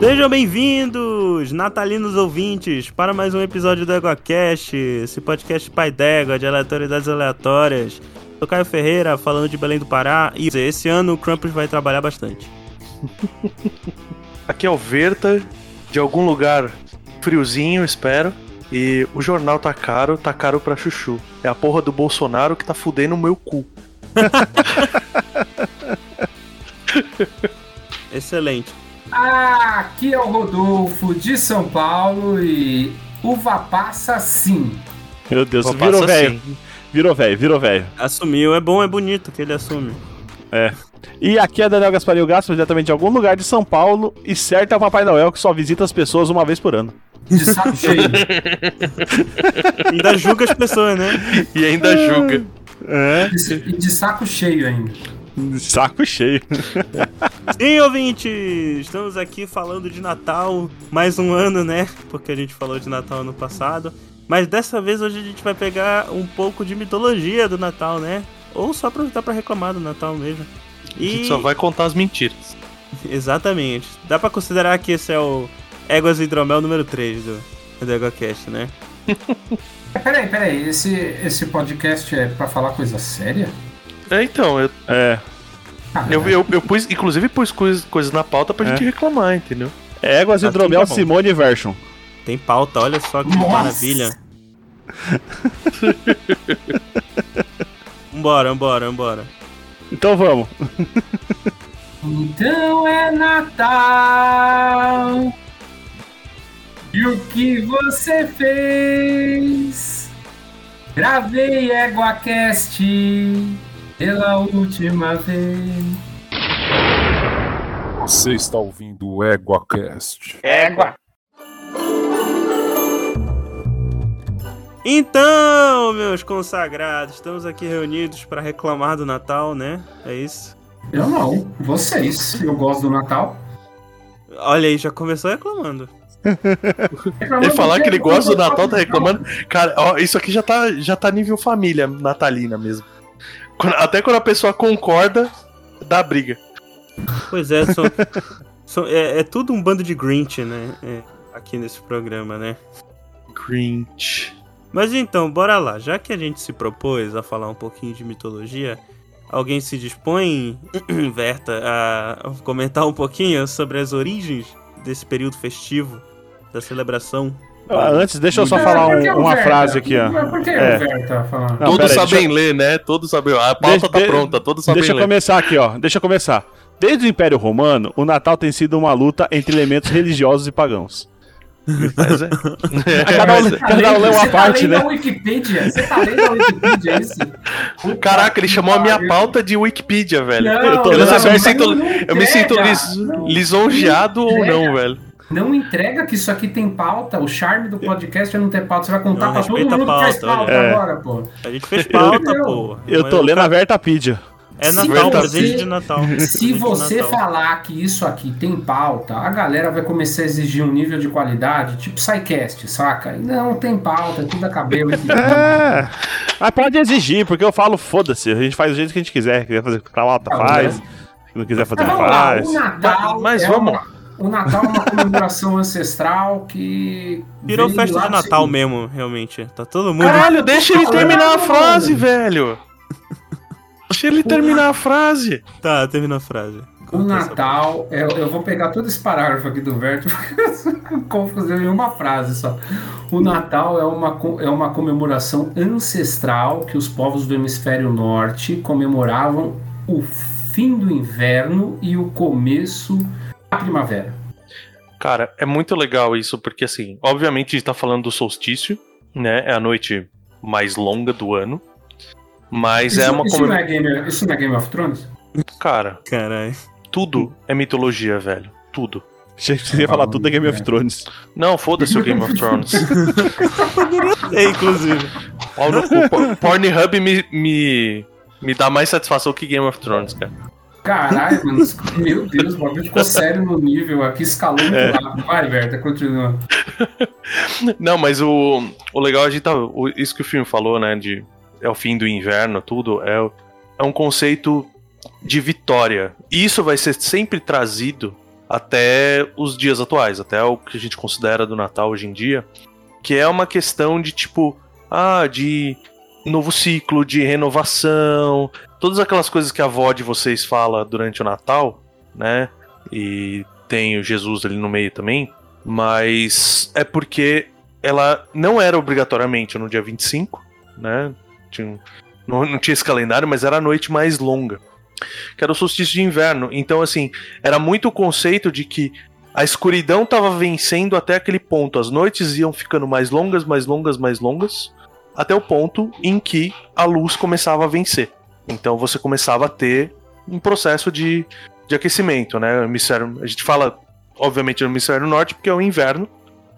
Sejam bem-vindos, natalinos ouvintes, para mais um episódio do EgoCast, esse podcast pai d'égua de aleatoriedades aleatórias. Sou Caio Ferreira, falando de Belém do Pará, e esse ano o Krampus vai trabalhar bastante. Aqui é o Verta, de algum lugar friozinho, espero. E o jornal tá caro, tá caro pra chuchu. É a porra do Bolsonaro que tá fudendo o meu cu. Excelente. Ah, aqui é o Rodolfo de São Paulo e uva passa sim. Meu Deus, Opa, virou velho. Virou velho, virou velho. Assumiu, é bom, é bonito que ele assume. E aqui é Daniel Gasparinho Gaspar, diretamente de algum lugar de São Paulo. E certo é o Papai Noel que só visita as pessoas uma vez por ano. De saco cheio. Ainda julga as pessoas, né? E ainda julga. É. E de saco cheio ainda. Saco cheio. Sim, ouvinte! Estamos aqui falando de Natal, mais um ano, né? Porque a gente falou de Natal ano passado. Mas dessa vez hoje a gente vai pegar um pouco de mitologia do Natal, né? Ou só aproveitar pra reclamar do Natal mesmo. A gente só vai contar as mentiras. Exatamente. Dá pra considerar que esse é o Éguas Hidromel número 3 do, do EgoCast, né? Peraí, peraí, esse, esse podcast é pra falar coisa séria? É, então, eu, É. Eu, eu, eu pus, inclusive pus coisas, coisas na pauta pra É. gente reclamar, entendeu? Éguas Assim Hidromel tá bom. Simone Version. Tem pauta, olha só que Nossa! maravilha. Vambora, vambora, vambora. Então vamos. Então é Natal. E o que você fez? Gravei EguaCast pela última vez. Você está ouvindo o EguaCast. Então, meus consagrados, estamos aqui reunidos para reclamar do Natal, né? É isso. Eu não, vocês. Eu gosto do Natal. Olha aí, já começou reclamando. Ele falar que ele gosta do Natal, tá reclamando. Cara, ó, isso aqui já tá, já tá nível família natalina mesmo. Até quando a pessoa concorda, dá briga. Pois é, são- são- é, é tudo um bando de Grinch, né? É, aqui nesse programa, né? Grinch. Mas então, bora lá. Já que a gente se propôs a falar um pouquinho de mitologia, alguém se dispõe, Verta, a comentar um pouquinho sobre as origens desse período festivo, da celebração? Ah, antes, deixa eu só É, falar por um- que o uma Verta? frase aqui, ó. Por que É. o Verta falando? Não, todos sabem deixa- ler, né? Todos sabem. A pauta Deixa- tá de- pronta, todos sabem Deixa eu ler. começar aqui, ó. Deixa eu começar. Desde o Império Romano, o Natal tem sido uma luta entre elementos religiosos e pagãos. Mas é. Cada um, Tá cada um lê uma você tá parte, lendo né? a Wikipedia? Você tá lendo a Wikipedia, é isso? Caraca, ele chamou a minha pauta de Wikipedia, velho. Não, Eu tô Eu não eu me não, sinto, eu me sinto lisonjeado ou não, velho. Não entrega que isso aqui tem pauta. O charme do podcast é não ter pauta. Você vai contar Não, pra todo mundo que faz pauta, pauta olha. agora, pô. A gente fez pauta, Eu- pô. Eu tô lendo cara- a Vertapídia. É Natal, você- presente de Natal. Se você Natal. falar que isso aqui tem pauta, a galera vai começar a exigir um nível de qualidade, tipo SciCast, saca? Não tem pauta, é tudo a cabelo. É. Mas pode exigir, porque eu falo, foda-se, a gente faz do jeito que a gente quiser. Quiser fazer pauta, Ah, faz. né? Se não quiser fazer, lá, faz. o Natal. Mas é vamos. uma- o Natal é uma comemoração ancestral que. Virou festa de Natal mesmo, realmente. Tá todo mundo. Caralho, deixa ele terminar a frase, velho. Deixa ele terminar a frase. Tá, termina a frase. O Natal, eu, eu vou pegar todo esse parágrafo aqui do Verto, porque confusão em uma frase só. O Natal é uma, é uma comemoração ancestral que os povos do hemisfério norte comemoravam o fim do inverno e o começo primavera. Cara, é muito legal isso, porque assim, obviamente a gente tá falando do solstício, né? É a noite mais longa do ano. Mas Isso, é uma isso, não comemora... é Game, isso não é Game of Thrones? Cara, Caralho. tudo é mitologia, velho. Tudo. Achei que você ia falar tudo é Game of Thrones. Não, foda-se o Game of Thrones. É, inclusive. Pornhub me, me, me dá mais satisfação que Game of Thrones, cara. Caralho, mano, meu Deus, o bagulho ficou sério no nível aqui, escalou muito É. rápido. Vai, Berta, continua. Não, mas o, o legal é a gente tá. o- isso que o filme falou, né? De é o fim do inverno, tudo, é, é um conceito de vitória. E isso vai ser sempre trazido até os dias atuais, até o que a gente considera do Natal hoje em dia, que é uma questão de tipo, ah, de novo ciclo, de renovação, todas aquelas coisas que a avó de vocês fala durante o Natal, né? E tem o Jesus ali no meio também, mas é porque ela não era obrigatoriamente no dia 25, né? Tinha, não, não tinha esse calendário, mas era a noite mais longa. Que era o solstício de inverno. Então, assim, era muito o conceito de que a escuridão estava vencendo até aquele ponto. As noites iam ficando mais longas, mais longas, mais longas, até o ponto em que a luz começava a vencer. Então você começava a ter um processo de, de aquecimento, né? O hemisfério, a gente fala, obviamente, no hemisfério norte, porque é o inverno,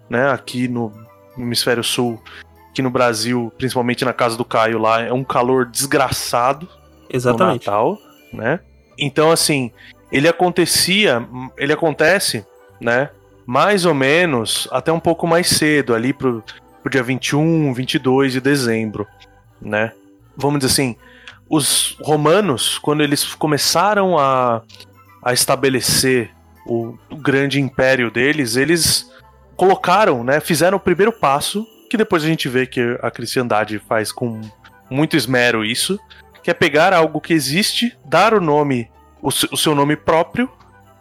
né? Aqui no hemisfério sul, aqui no Brasil, principalmente na casa do Caio lá, é um calor desgraçado Exatamente. no Natal, né? Então, assim, ele acontecia, ele acontece, né? Mais ou menos até um pouco mais cedo, ali pro, pro dia 21, 22 de dezembro, né? Vamos dizer assim, os romanos, quando eles começaram a, a estabelecer o, o grande império deles, eles colocaram, né? Fizeram o primeiro passo, que depois a gente vê que a cristandade faz com muito esmero isso, que é pegar algo que existe, dar o nome, o, o seu nome próprio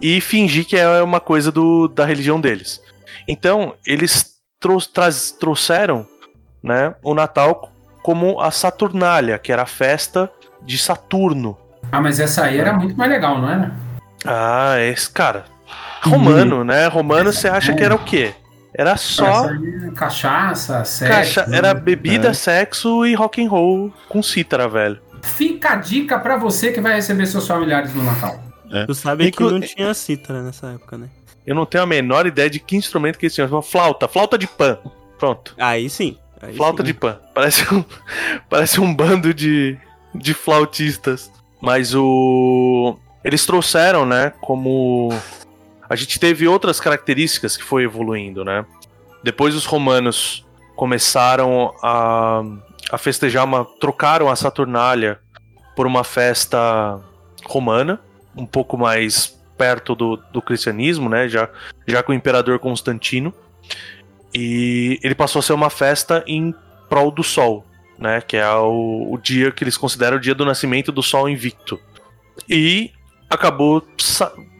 e fingir que é uma coisa do, da religião deles. Então, eles trou traz- trouxeram né, o Natal como a Saturnália, que era a festa de Saturno. Ah, mas essa aí era muito mais legal, não era? Ah, esse cara. Romano, né? Romano você acha que era o quê? Era só é cachaça, sexo. caixa, era bebida, sexo e rock and roll com cítara, velho. Fica a dica pra você que vai receber seus familiares no Natal. Tu sabe Inclu- que não tinha cítara nessa época, né? Eu não tenho a menor ideia de que instrumento que eles tinham. Uma flauta, flauta de pan. Pronto. Aí sim. Aí Flauta sim. de pan. Parece um, parece um bando de, de flautistas. Mas o. Eles trouxeram, né? Como. A gente teve outras características que foi evoluindo, né? Depois os romanos começaram a, a festejar uma. trocaram a Saturnália por uma festa romana, um pouco mais perto do, do cristianismo, né? Já, já com o imperador Constantino. E ele passou a ser uma festa em prol do sol, né? Que é o, o dia que eles consideram o dia do nascimento do sol invicto. E acabou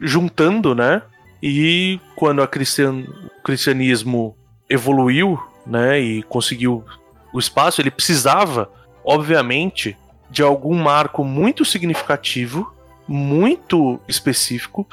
juntando, né? E quando a cristian, o cristianismo evoluiu, né? E conseguiu o espaço, ele precisava, obviamente, de algum marco muito significativo, muito específico,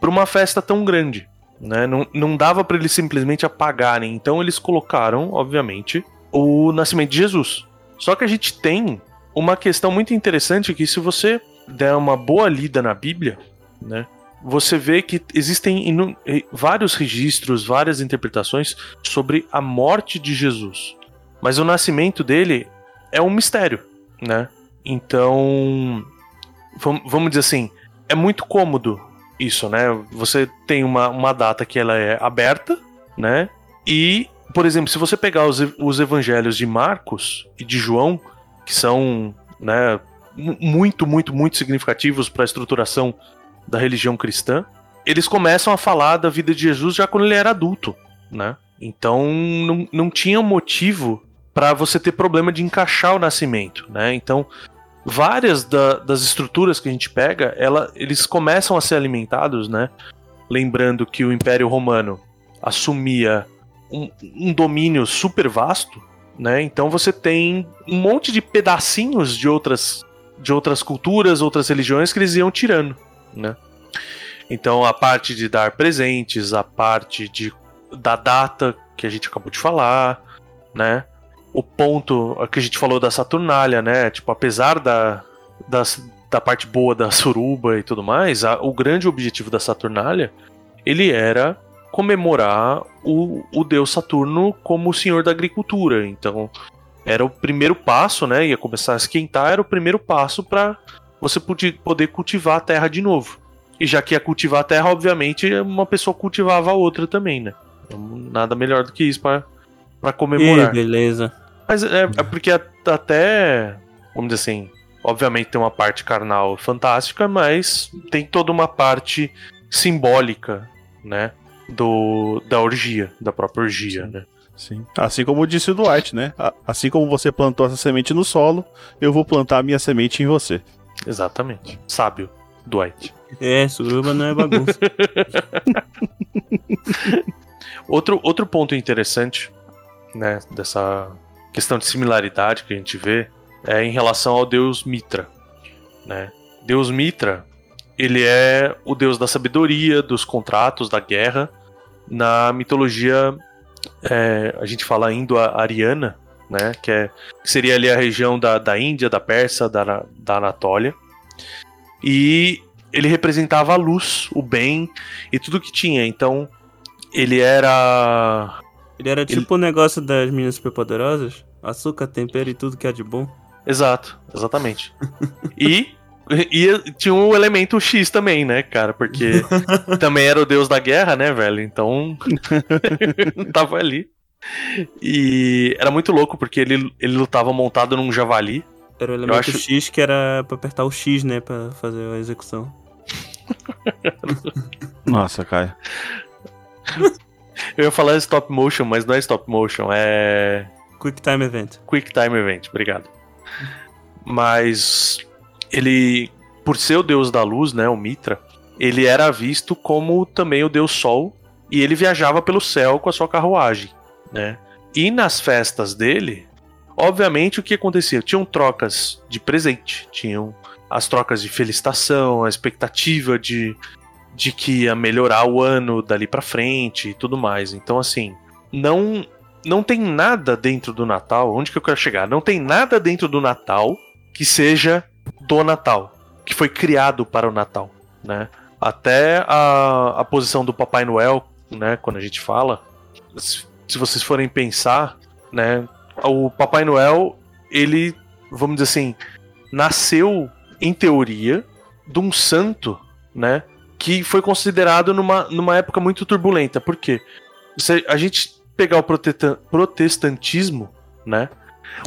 para uma festa tão grande. Né? Não, não dava para eles simplesmente apagarem. Então eles colocaram, obviamente, o nascimento de Jesus. Só que a gente tem uma questão muito interessante que se você der uma boa lida na Bíblia, né, você vê que existem vários registros, várias interpretações sobre a morte de Jesus. Mas o nascimento dele é um mistério, né? Então, vamos dizer assim, é muito cômodo isso, né? Você tem uma, uma data que ela é aberta, né? E, por exemplo, se você pegar os, os evangelhos de Marcos e de João, que são, né, mu- muito, muito, muito significativos para a estruturação da religião cristã, eles começam a falar da vida de Jesus já quando ele era adulto, né? Então não, não tinha motivo para você ter problema de encaixar o nascimento, né? Então várias da- das estruturas que a gente pega, ela, eles começam a ser alimentados, né? Lembrando que o Império Romano assumia um, um domínio super vasto, né? Então você tem um monte de pedacinhos de outras, de outras culturas, outras religiões que eles iam tirando, né? Então a parte de dar presentes, a parte de, da data que a gente acabou de falar, né? O ponto que a gente falou da Saturnália, né? Tipo, apesar da, da parte boa da suruba e tudo mais, a- o grande objetivo da Saturnália ele era comemorar o, o deus Saturno como o senhor da agricultura. Então, era o primeiro passo, né? Ia começar a esquentar, era o primeiro passo para você poder cultivar a terra de novo. E já que ia cultivar a terra, obviamente, uma pessoa cultivava a outra também, né? Então, nada melhor do que isso para Ih, comemorar. beleza. Mas é, é porque a- até, vamos dizer assim, obviamente tem uma parte carnal fantástica, mas tem toda uma parte simbólica né? Do, da orgia, da própria orgia, né? Sim. Assim como disse o Dwight, né? Assim como você plantou essa semente no solo, eu vou plantar a minha semente em você. Exatamente. Sábio, Dwight. É, suruba não é bagunça. Outro, outro ponto interessante, né, dessa questão de similaridade que a gente vê é em relação ao deus Mitra, né? Deus Mitra, ele é o deus da sabedoria, dos contratos, da guerra. Na mitologia, é, a gente fala indo-ariana, né, que, é, que seria ali a região da, da Índia, da Pérsia, da, da Anatólia. E ele representava a luz, o bem e tudo que tinha. Então, ele era. Ele era tipo o negócio das meninas superpoderosas. Açúcar, tempero e tudo que é de bom. Exato, exatamente. e, e tinha um elemento X também, né, cara? Porque também era o deus da guerra, né, velho? Então. tava ali. E era muito louco porque ele, ele lutava montado num javali. Era o elemento acho- X que era pra apertar o X, né? Pra fazer a execução. Nossa, Caio. Eu ia falar stop motion, mas não é stop motion, é. Quick Time Event. Quick Time Event, obrigado. Mas ele, por ser o deus da luz, né, o Mitra, ele era visto como também o deus Sol e ele viajava pelo céu com a sua carruagem, né? E nas festas dele, obviamente o que acontecia? Tinham trocas de presente, tinham as trocas de felicitação, a expectativa de, de que ia melhorar o ano dali pra frente e tudo mais. Então assim, não não tem nada dentro do Natal. Onde que eu quero chegar? Não tem nada dentro do Natal que seja do Natal, que foi criado para o Natal, né? Até a, a posição do Papai Noel, né? Quando a gente fala, se, se vocês forem pensar, né? O Papai Noel, ele, vamos dizer assim, nasceu em teoria de um santo, né? Que foi considerado numa, numa época muito turbulenta. Por quê? Se a gente pegar o protestantismo, né?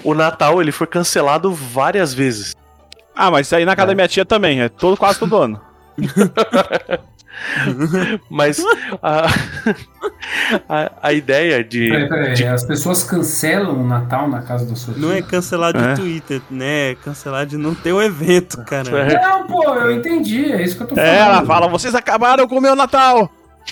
O Natal ele foi cancelado várias vezes. Ah, mas isso aí na casa É. da minha tia também, é todo, quase todo ano. Mas a, a, a ideia de. Peraí, peraí, de- As pessoas cancelam o Natal na casa da sua tia? Não é cancelar de É. Twitter, né? É cancelar de não ter o evento, cara. É. Não, pô, eu entendi, é isso que eu tô falando. É, ela fala, vocês acabaram com o meu Natal!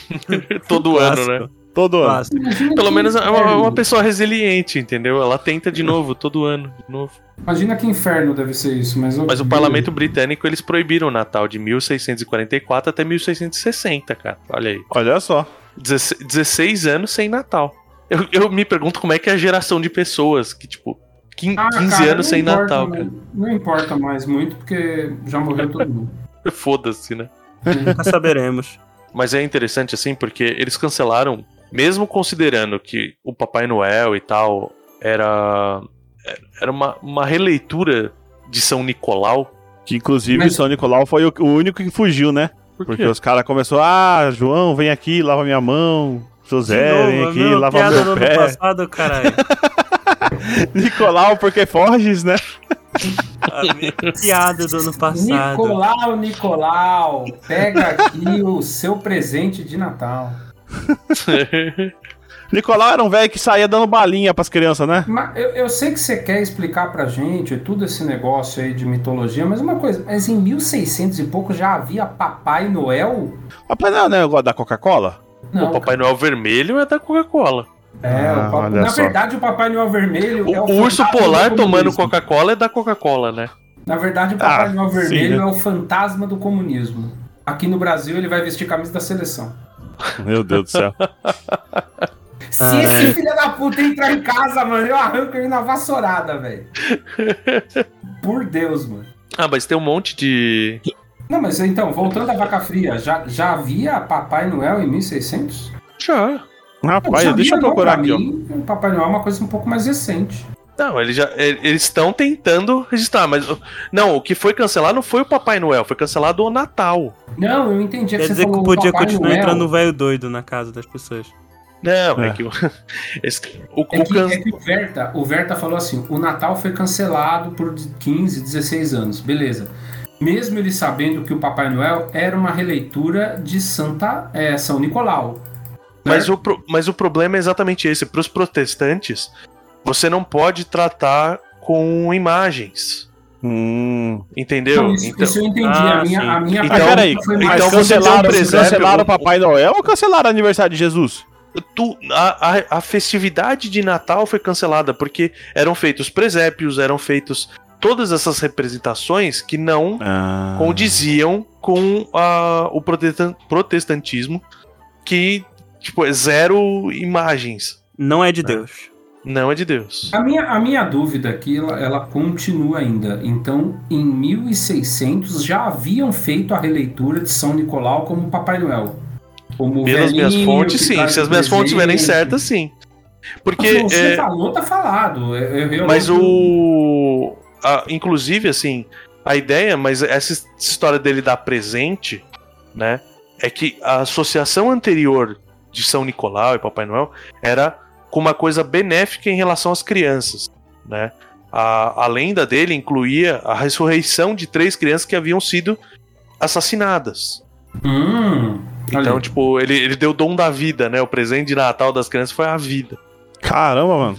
todo ano, né? Todo ano. Pelo menos é uma, uma pessoa resiliente, entendeu? Ela tenta de novo, todo ano, de novo. Imagina que inferno deve ser isso, mas... Mas o parlamento britânico eles proibiram o Natal de 1644 até 1660, cara. Olha aí. Olha só. 16, 16 anos sem Natal. Eu, eu me pergunto como é que é a geração de pessoas que, tipo, 15, Ah, 15 cara, anos sem importa, Natal, cara. Não importa mais muito, porque já morreu todo mundo. Foda-se, né? Nunca saberemos. Mas é interessante assim porque eles cancelaram, mesmo considerando que o Papai Noel e tal era era uma, uma releitura de São Nicolau. Que inclusive Mas- São Nicolau foi o, o único que fugiu, né? Por Porque os caras começaram, ah, João, vem aqui, lava minha mão. José, De vem novo, aqui, meu, lava piada do meu ano pé. passado, caralho. Nicolau, porque forges, né? Piada do ano passado. Nicolau, Nicolau, pega aqui o seu presente de Natal. Nicolau era um velho que saía dando balinha pras crianças, né? Mas eu, eu sei que você quer explicar pra gente tudo esse negócio aí de mitologia, mas uma coisa, mas em 1600 e pouco já havia Papai Noel? Papai Noel não é o negócio da Coca-Cola? Não, o Papai Noel vermelho é da Coca-Cola. É, Ah, o Papa- olha na só. verdade o Papai Noel vermelho O, é o o urso polar do tomando. Coca-Cola é da Coca-Cola, né? Na verdade o Papai Ah, Noel sim, vermelho né? é o fantasma do comunismo. Aqui no Brasil ele vai vestir camisa da seleção. Meu Deus do céu. Se Ah, esse é. filho da puta entrar em casa, mano, eu arranco ele na vassourada, velho. Por Deus, mano. Ah, mas tem um monte de. Não, mas então, voltando à vaca fria, já, já havia Papai Noel em 1600? Já. Rapaz, Sabia, deixa eu não, procurar pra aqui, ó. mim, o Papai Noel é uma coisa um pouco mais recente. Não, eles já. Eles estão tentando registrar, mas. Não, o que foi cancelado não foi o Papai Noel, foi cancelado o Natal. Não, eu entendi é que Quer você dizer que podia Papai continuar Noel. entrando velho doido na casa das pessoas. Não, é, É. que. o- esse- o, É o que, can- é que o, Verta, o Verta falou assim: o Natal foi cancelado por 15, 16 anos. Beleza. mesmo ele sabendo que o Papai Noel era uma releitura de Santa é, São Nicolau. Mas o, pro- mas o problema é exatamente esse. Para os protestantes, você não pode tratar com imagens. Hum. Entendeu? Não, isso, Então- isso eu entendi. Ah, a minha, sim. a minha Então- peraí, foi mais- então um cancelaram, cancelaram o Papai Noel ou cancelaram o aniversário de Jesus? tu- a, a- a festividade de Natal foi cancelada porque eram feitos presépios, eram feitos todas essas representações que não Ah. condiziam com a- o protestan- protestantismo, que tipo, é zero imagens. Não é de Deus. Não é de Deus. A minha, a minha dúvida aqui, ela, ela continua ainda. Então, em 1600 já haviam feito a releitura de São Nicolau como Papai Noel. Como Pelas minhas velhinho fontes, que sim. Se as minhas fontes estiverem certas, sim. Porque. Mas você é, falou, tá falado. Eu- eu- eu- Mas o. a- inclusive, assim, a ideia, mas essa história dele dar presente, né? É que a associação anterior de São Nicolau e Papai Noel era com uma coisa benéfica em relação às crianças, né? A, a lenda dele incluía a ressurreição de três crianças que haviam sido assassinadas. Hum, Então, tipo, ele, ele deu o dom da vida, né? O presente de Natal das crianças foi a vida. Caramba, mano.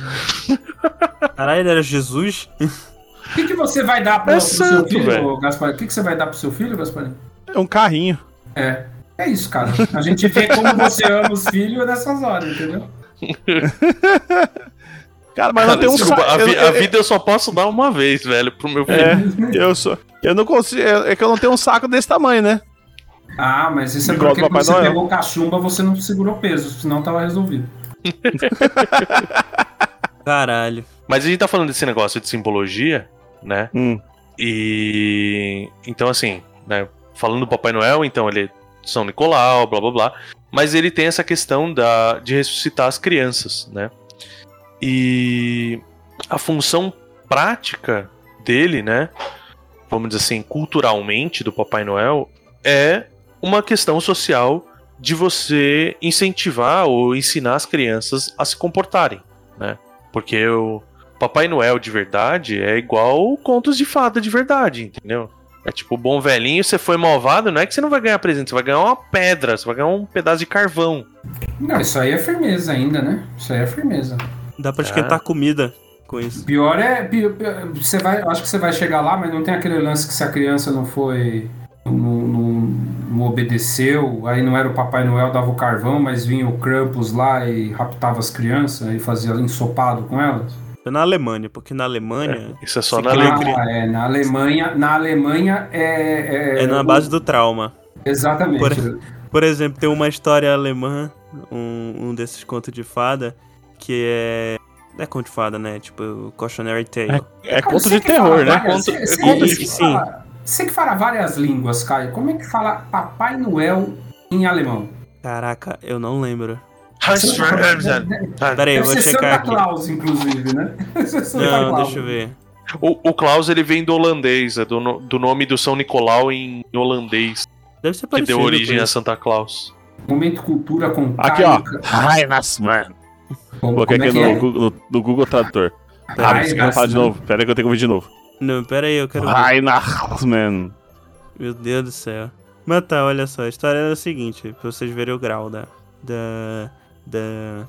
Caralho, ele era Jesus? O que, que você vai dar pro, É pro seu santo, filho, velho. Gaspar? O que, que você vai dar pro seu filho, Gaspar? É um carrinho. É. É isso, cara. A gente vê como você ama os filhos nessas horas, entendeu? Cara, mas não tem um Desculpa, sa- a, vi- eu- a vida eu só posso dar uma vez, velho, pro meu filho. É, eu sou. Eu não consigo. É é que eu não tenho um saco desse tamanho, né? Ah, mas isso é Igual porque quando você Noel. pegou cachumba, você não segurou peso, senão tava resolvido. Caralho. Mas a gente tá falando desse negócio de simbologia, né? Hum. E. Então, assim, né? Falando do Papai Noel, então ele é São Nicolau, blá blá blá. Mas ele tem essa questão da, de ressuscitar as crianças, né? E a função prática dele, né? Vamos dizer assim, culturalmente do Papai Noel, é uma questão social de você incentivar ou ensinar as crianças a se comportarem, né? Porque o Papai Noel de verdade é igual contos de fada de verdade, entendeu? É tipo, bom velhinho, você foi malvado, não é que você não vai ganhar presente, você vai ganhar uma pedra, você vai ganhar um pedaço de carvão. Não, isso aí é firmeza ainda, né? Isso aí é firmeza. Dá pra esquentar comida com isso. Pior é. pi- pi- Você vai, acho que você vai chegar lá, mas não tem aquele lance que se a criança não foi. Não, não- não obedeceu, aí não era o Papai Noel, dava o carvão, mas vinha o Krampus lá e raptava as crianças e fazia ensopado com elas. Foi na Alemanha, porque na Alemanha Isso é só na lei. Ah, é, na Alemanha, na Alemanha é. é na base do trauma. Exatamente. Por- Por exemplo, tem uma história alemã, um, um desses contos de fada, que é. Não é conto de fada, né? Tipo, o Cautionary Tale. É Cara, conto de terror, né? várias- Conto- você- conto de- sim. fala- Você que fala várias línguas, Caio, como é que fala Papai Noel em alemão? Caraca, eu não lembro. Ah, Pera aí, eu vou checar Santa aqui. Claus, inclusive, né? Não, deixa eu ver. O, o Klaus ele vem do holandês, é do, do nome do São Nicolau em holandês, Deve ser que parecido. deu origem a. Santa Claus. Momento cultura com Aqui, ó. Como, Coloquei é aqui que no, é? Google, no, no Google Tradutor. Ah, quer falar de novo? Pera aí que eu tenho que ouvir de novo. Não, pera aí, eu quero ver. Weihnachtsmann. Meu Deus do céu. Mas tá, olha só, a história é a seguinte, pra vocês verem o grau da. da. Da,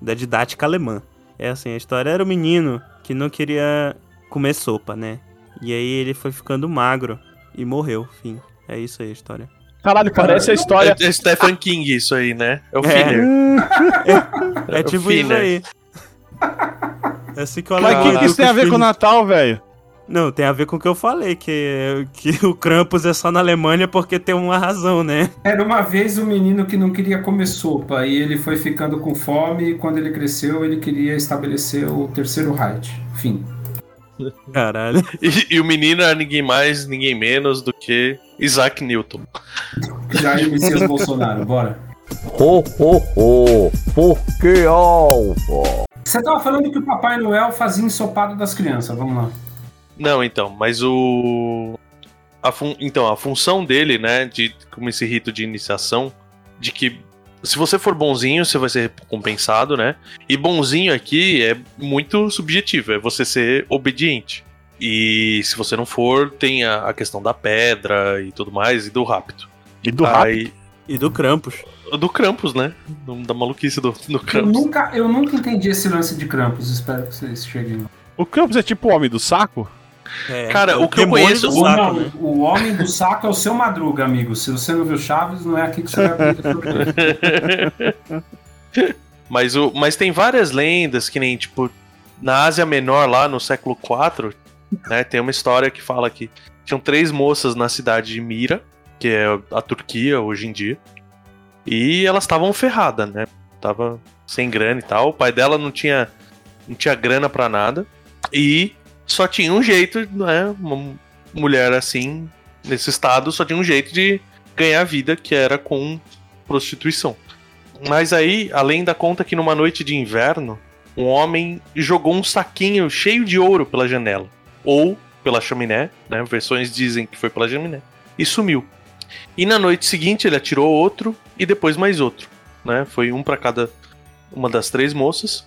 da didática alemã. É assim, a história era o menino que não queria comer sopa, né? E aí ele foi ficando magro e morreu, fim. É isso aí a história. Caralho, parece a história. É, é Stephen King isso aí, né? É o É. filler. É o tipo isso filler. aí. É assim que eu Mas o que, que isso tem a ver com o Natal, velho? Não, tem a ver com o que eu falei, que, que o Krampus é só na Alemanha porque tem uma razão, né? Era uma vez um menino que não queria comer sopa e ele foi ficando com fome e quando ele cresceu ele queria estabelecer o terceiro Reich. Fim. Caralho. E, e o menino era ninguém mais, ninguém menos do que Isaac Newton. Jair Messias Bolsonaro, bora. Ho, ho, ho! Porque alva! Você tava falando que o Papai Noel fazia ensopado das crianças, vamos lá. Não, então, mas o. A fun... Então, a função dele, né, de como esse rito de iniciação, de que se você for bonzinho, você vai ser recompensado, né? E bonzinho aqui é muito subjetivo, é você ser obediente. E se você não for, tem a, a questão da pedra e tudo mais, e do rápido. E do rápido. E do Krampus. do Krampus, né? Da maluquice do, do Eu Krampus. nunca, eu nunca entendi esse lance de Krampus. Espero que vocês cheguem. lá. O Krampus é tipo o homem do saco? É, Cara, é o que eu demônio conheço- do O, saco, não, né? o homem do saco é o seu Madruga, amigo. Se você não viu Chaves, não é aqui que você vai aprender. Mas, o, mas tem várias lendas, que nem, tipo, na Ásia Menor, lá no século IV, né, tem uma história que fala que tinham três moças na cidade de Mira, que é a Turquia hoje em dia, e elas estavam ferradas, né? Tava sem grana e tal. O pai dela não tinha, não tinha grana pra nada, e só tinha um jeito, né? Uma mulher assim, nesse estado, só tinha um jeito de ganhar vida, que era com prostituição. Mas aí, além da conta que numa noite de inverno, um homem jogou um saquinho cheio de ouro pela janela. Ou pela chaminé, né? Versões dizem que foi pela chaminé. E sumiu. E na noite seguinte ele atirou outro e depois mais outro. Né? Foi um para cada uma das três moças.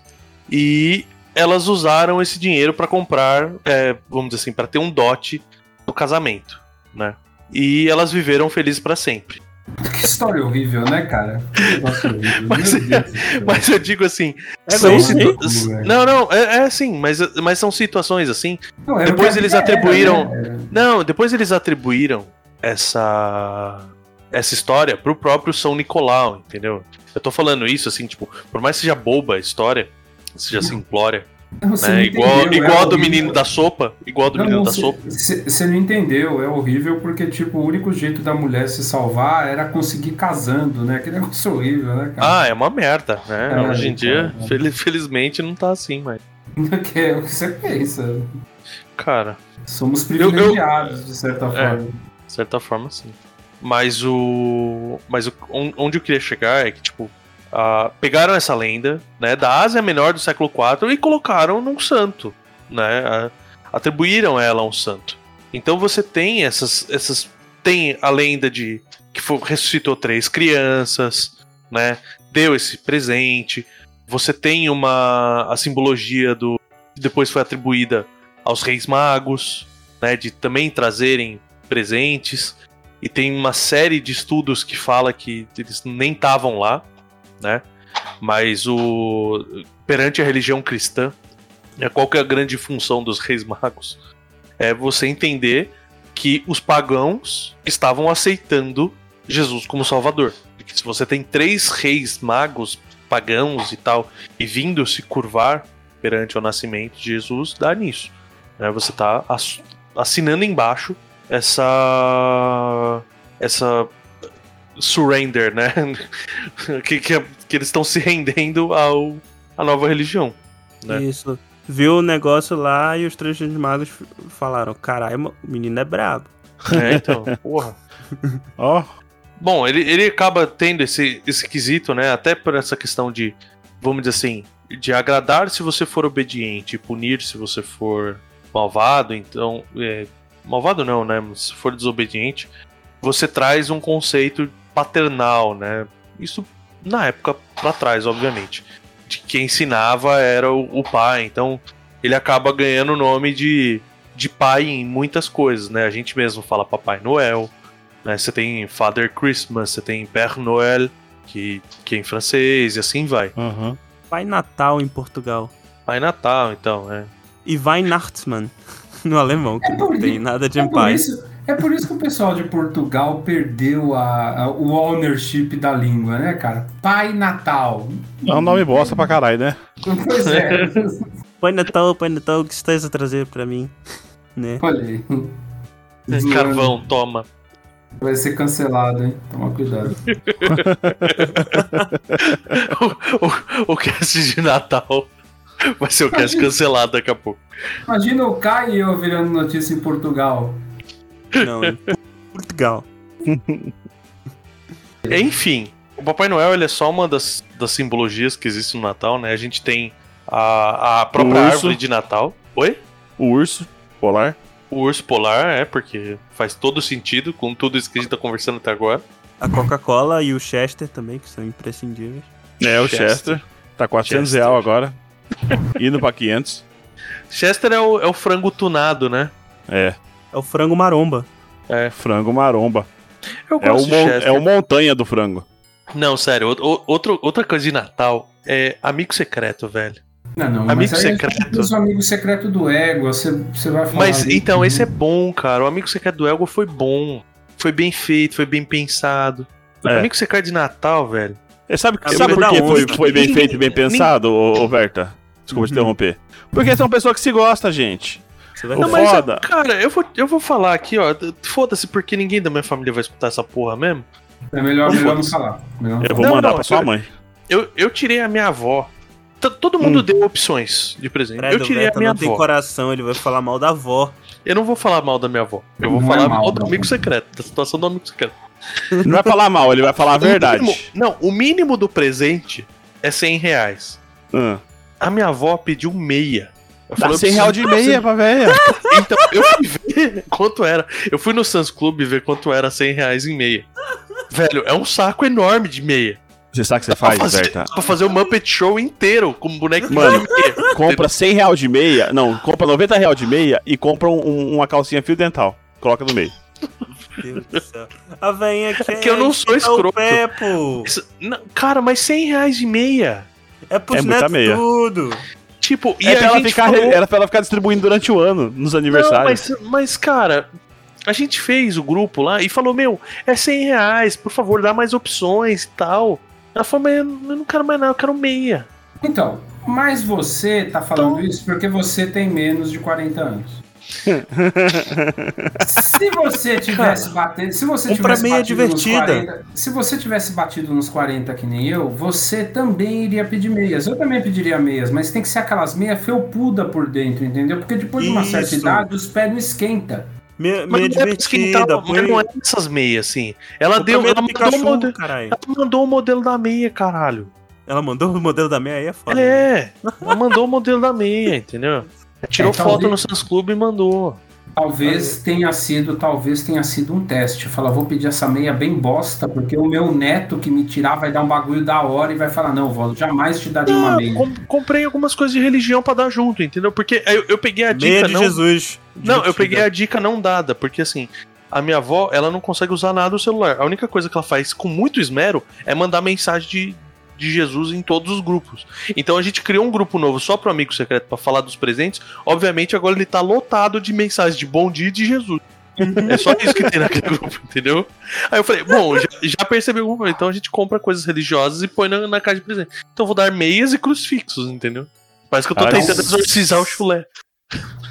E elas usaram esse dinheiro para comprar, é, vamos dizer assim, para ter um dote no casamento. Né? E elas viveram felizes para sempre. Que história horrível, né, cara? Horrível. Mas- do. Mas eu digo assim, É são mesmo, situ- velho. Não, não, é, é assim, mas, mas são situações assim. Não, era o depois que a eles vida era, atribuíram- né? Não, depois eles atribuíram essa essa história pro próprio São Nicolau, entendeu? Eu tô falando isso assim, tipo, por mais que seja boba a história, seja simplória, você né? Igual, entendeu, igual é a do menino da sopa, igual do Não, menino não, da sopa. cê- Você não entendeu, é horrível porque, tipo, o único jeito da mulher se salvar era conseguir casando, né? Que negócio horrível, né, cara? Ah, é uma merda, né? É, Hoje em dia, fel- felizmente não tá assim, mas Que é o que você pensa. cara, Somos Eu- eu- privilegiados, de certa É. forma. De certa forma, sim. Mas o. Mas o, on- onde eu queria chegar é que, tipo, ah, pegaram essa lenda, né, da Ásia Menor do século IV e colocaram num santo, né? ah, atribuíram ela a um santo. Então você tem essas. essas tem a lenda de que fo- ressuscitou três crianças, né? Deu esse presente. Você tem uma. a simbologia do. que depois foi atribuída aos reis magos, né? De também trazerem presentes. E tem uma série de estudos que fala que eles nem estavam lá, né? Mas o perante a religião cristã, né, qual que é a grande função dos reis magos? É você entender que os pagãos estavam aceitando Jesus como Salvador. Porque se você tem três reis magos pagãos e tal, e vindo se curvar perante o nascimento de Jesus, dá nisso. né? Você está assinando embaixo essa essa surrender, né? que, que, que eles estão se rendendo ao à nova religião. né? Isso. Viu o negócio lá e os três magos falaram: caralho, o menino é brabo. É, então, porra. Ó, Bom, ele, ele acaba tendo esse, esse quesito, né? Até por essa questão de, vamos dizer assim, de agradar se você for obediente e punir se você for malvado. Então, é, malvado não, né? Mas Se for desobediente, você traz um conceito paternal, né? Isso na época pra trás, obviamente. De quem ensinava era o, o pai. Então, ele acaba ganhando o nome de, de pai em muitas coisas, né? A gente mesmo fala Papai Noel né? Você tem Father Christmas, você tem Père Noël, que, que é em francês, e assim vai. aham. Pai Natal em Portugal. Pai Natal, então, é. E Weihnachtsmann no alemão, que É não tem isso- nada de É por, pai. isso, é por isso que o pessoal de Portugal perdeu a, a- o ownership da língua, né, cara? Pai Natal. É um nome bosta pra caralho, né? Pois é. Pai Natal, Pai Natal, o que estás a trazer pra mim? Né? Olha aí. Carvão, toma. Vai ser cancelado, hein? Toma cuidado. o, o, o cast de Natal vai ser o cast cancelado daqui a pouco. Imagina o Kai e eu virando notícia em Portugal. Não, em Portugal. Enfim, o Papai Noel ele é só uma das, das simbologias que existe no Natal, né? A gente tem a, a própria árvore de Natal. Oi? O urso polar. O urso polar, é, porque faz todo sentido com tudo isso que a gente tá conversando até agora. A Coca-Cola e o Chester também, que são imprescindíveis. É, o Chester. Chester. Tá 400 Chester. real agora. Indo pra 500. Chester é o, é o frango tunado, né? É, É o frango maromba. frango maromba. Eu É o, gosto mon- Chester. é o montanha do frango. Não, sério, o- o- outro, outra coisa de Natal é amigo secreto, velho. Não, não, Amigo mas aí secreto. Os amigos secreto do ego, você, você vai falar. Mas ali então, que- esse é bom, cara. O amigo secreto do Elgo foi bom. Foi bem feito, foi bem pensado. O É. amigo secreto de Natal, velho. E sabe, Amigo sabe por que foi, foi bem feito e bem pensado, ô, ô Berta? Desculpa te Uhum. interromper. Porque são pessoas que se gostam, gente. Você vai O Não, mas, foda. cara, eu vou, eu vou falar aqui, ó. Foda-se, porque ninguém da minha família vai escutar essa porra mesmo. É melhor, melhor não falar. Melhor Eu vou Não, mandar não, pra sua mãe. Eu, eu tirei a minha avó. T- Todo mundo Hum. deu opções de presente. Credo, eu tirei a Berta minha não tem avó. coração, ele vai falar mal da avó. Eu não vou falar mal da minha avó. Eu vou Não falar é mal, mal do não. amigo secreto, da situação do amigo secreto. Não vai falar mal, ele vai falar a verdade. O mínimo- não, o mínimo do presente é 100 reais. Ah. A minha avó pediu meia. Eu Dá falei, 100 eu real de meia pra velha. Então, eu fui ver quanto era. Eu fui no Sans Club ver quanto era 100 reais em meia. Velho, é um saco enorme de meia. Você sabe o que você Pra faz, fazer, Berta? pra fazer o Muppet Show inteiro com boneco Mano, de meia. Compra 100 real de meia. Não, compra 90 real de meia e compra um- um- uma calcinha fio dental. Coloca no meio. Meu Deus do céu. A veinha quer que eu não sou escroto. pé, pô. Isso- não, cara, mas 100 reais de meia. É pros É netos meia. tudo. Tipo, e é a pra ela, gente ficar, falou... era pra ela ficar distribuindo durante o ano, nos Não, aniversários. mas, mas, cara, a gente fez o grupo lá e falou, meu, é 100 reais, por favor, dá mais opções e tal. Ela falou, mas eu não quero mais nada, eu quero meia. Então, mas você tá falando Então- isso porque você tem menos de 40 anos. Se você tivesse batido, se você tivesse meia batido nos divertida. 40, se você tivesse batido nos 40 que nem eu, você também iria pedir meias. Eu também pediria meias, mas tem que ser aquelas meias felpuda por dentro, entendeu? Porque depois de uma certa Isso. idade, os pés não esquentam. Meia, Mas meia não é divertida. mas não é essas meias, assim. Ela deu, ela do mandou, o modelo, ela mandou o modelo da meia, caralho. Ela mandou o modelo da meia aí, é foda. É, ela mandou o modelo da meia, entendeu? Tirou É, foto talvez- no Sans Club e mandou. Talvez tenha sido, talvez tenha sido um teste. Fala, vou pedir essa meia bem bosta, porque o meu neto que me tirar vai dar um bagulho da hora e vai falar, não, vó, jamais te daria uma meia. com- comprei algumas coisas de religião pra dar junto, entendeu? Porque eu, eu peguei a Meia dica de não. Jesus. Não, eu peguei a dica não dada, porque assim, a minha avó, ela não consegue usar nada no celular. A única coisa que ela faz com muito esmero é mandar mensagem de, de Jesus em todos os grupos. Então a gente criou um grupo novo só pro amigo secreto pra falar dos presentes. Obviamente agora ele tá lotado de mensagens de bom dia e de Jesus. É só isso que tem naquele grupo, entendeu? Aí eu falei, bom, já, já percebi alguma coisa. Então a gente compra coisas religiosas e põe na, na caixa de presente. Então eu vou dar meias e crucifixos, entendeu? Parece que eu tô tentando exorcizar o chulé.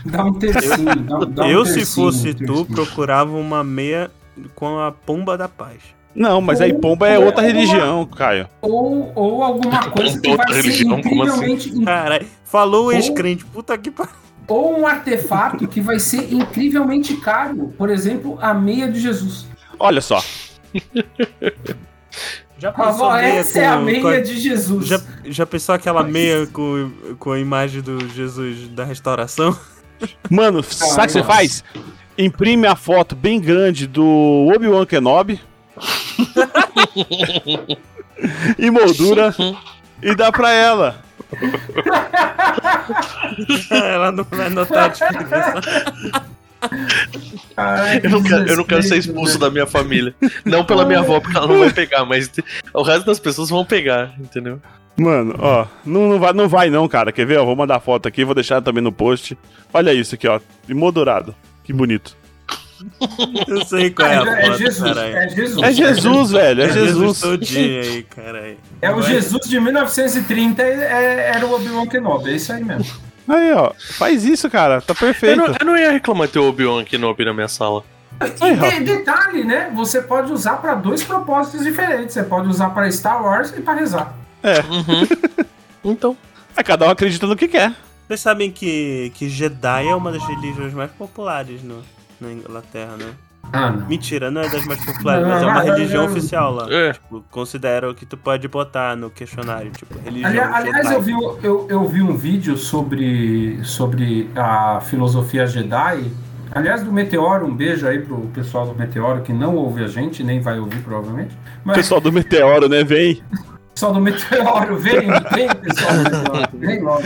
Dá um tercinho, dá, dá um Eu, se tercinho, fosse um tu, procurava uma meia com a pomba da paz. Não, mas aí pomba é outra religião, Caio. Ou, ou alguma coisa que Outra vai ser religião, como assim? incrivelmente. Caralho, falou o Ou- ex-crente, puta que pariu. Ou um artefato que vai ser incrivelmente caro. Por exemplo, a meia de Jesus. Olha só. Já Avó, essa é a meia com- de Jesus. Já, já pensou aquela meia com, com a imagem do Jesus da restauração? Mano, sabe o que você faz? Imprime a foto bem grande do Obi-Wan Kenobi. E moldura e dá pra ela. Ela não vai notar a diferença. Ai, Eu não, quero, eu não quero ser expulso né? da minha família. Não pela minha avó, porque ela não vai pegar, mas o resto das pessoas vão pegar, entendeu? Mano, ó, não, não, vai, não vai não, cara. Quer ver? Ó, vou mandar a foto aqui, vou deixar também no post. Olha isso aqui, ó. Emoldurado. Que bonito. Eu sei qual é a É, foto, Jesus, caralho. é Jesus. É Jesus, velho. É Jesus. todinho aí, caralho. É o Jesus de 1930, é- era o Obi-Wan Kenobi, é isso aí mesmo. Aí, ó. Faz isso, cara. Tá Eu perfeito. não, eu não ia reclamar ter o Obi-Wan Kenobi na minha sala. E de- detalhe, né? Você pode usar para dois propósitos diferentes. Você pode usar para Star Wars e para rezar. Uhum. Então, É, cada um acredita no que quer. Vocês sabem que, que Jedi é uma das religiões mais populares no, na Inglaterra, né? Ah, não. Mentira, não é das mais populares, mas é uma religião oficial lá. É. Tipo, considero que tu pode botar no questionário, tipo, religião Ali- aliás, Jedi. eu vi, eu, eu vi um vídeo sobre, sobre a filosofia Jedi. Aliás, do Meteoro, um beijo aí pro pessoal do Meteoro que não ouve a gente, nem vai ouvir provavelmente. O Mas pessoal do Meteoro, né? Vem. Pessoal do Meteoro, vem, vem, pessoal do Meteoro, vem logo.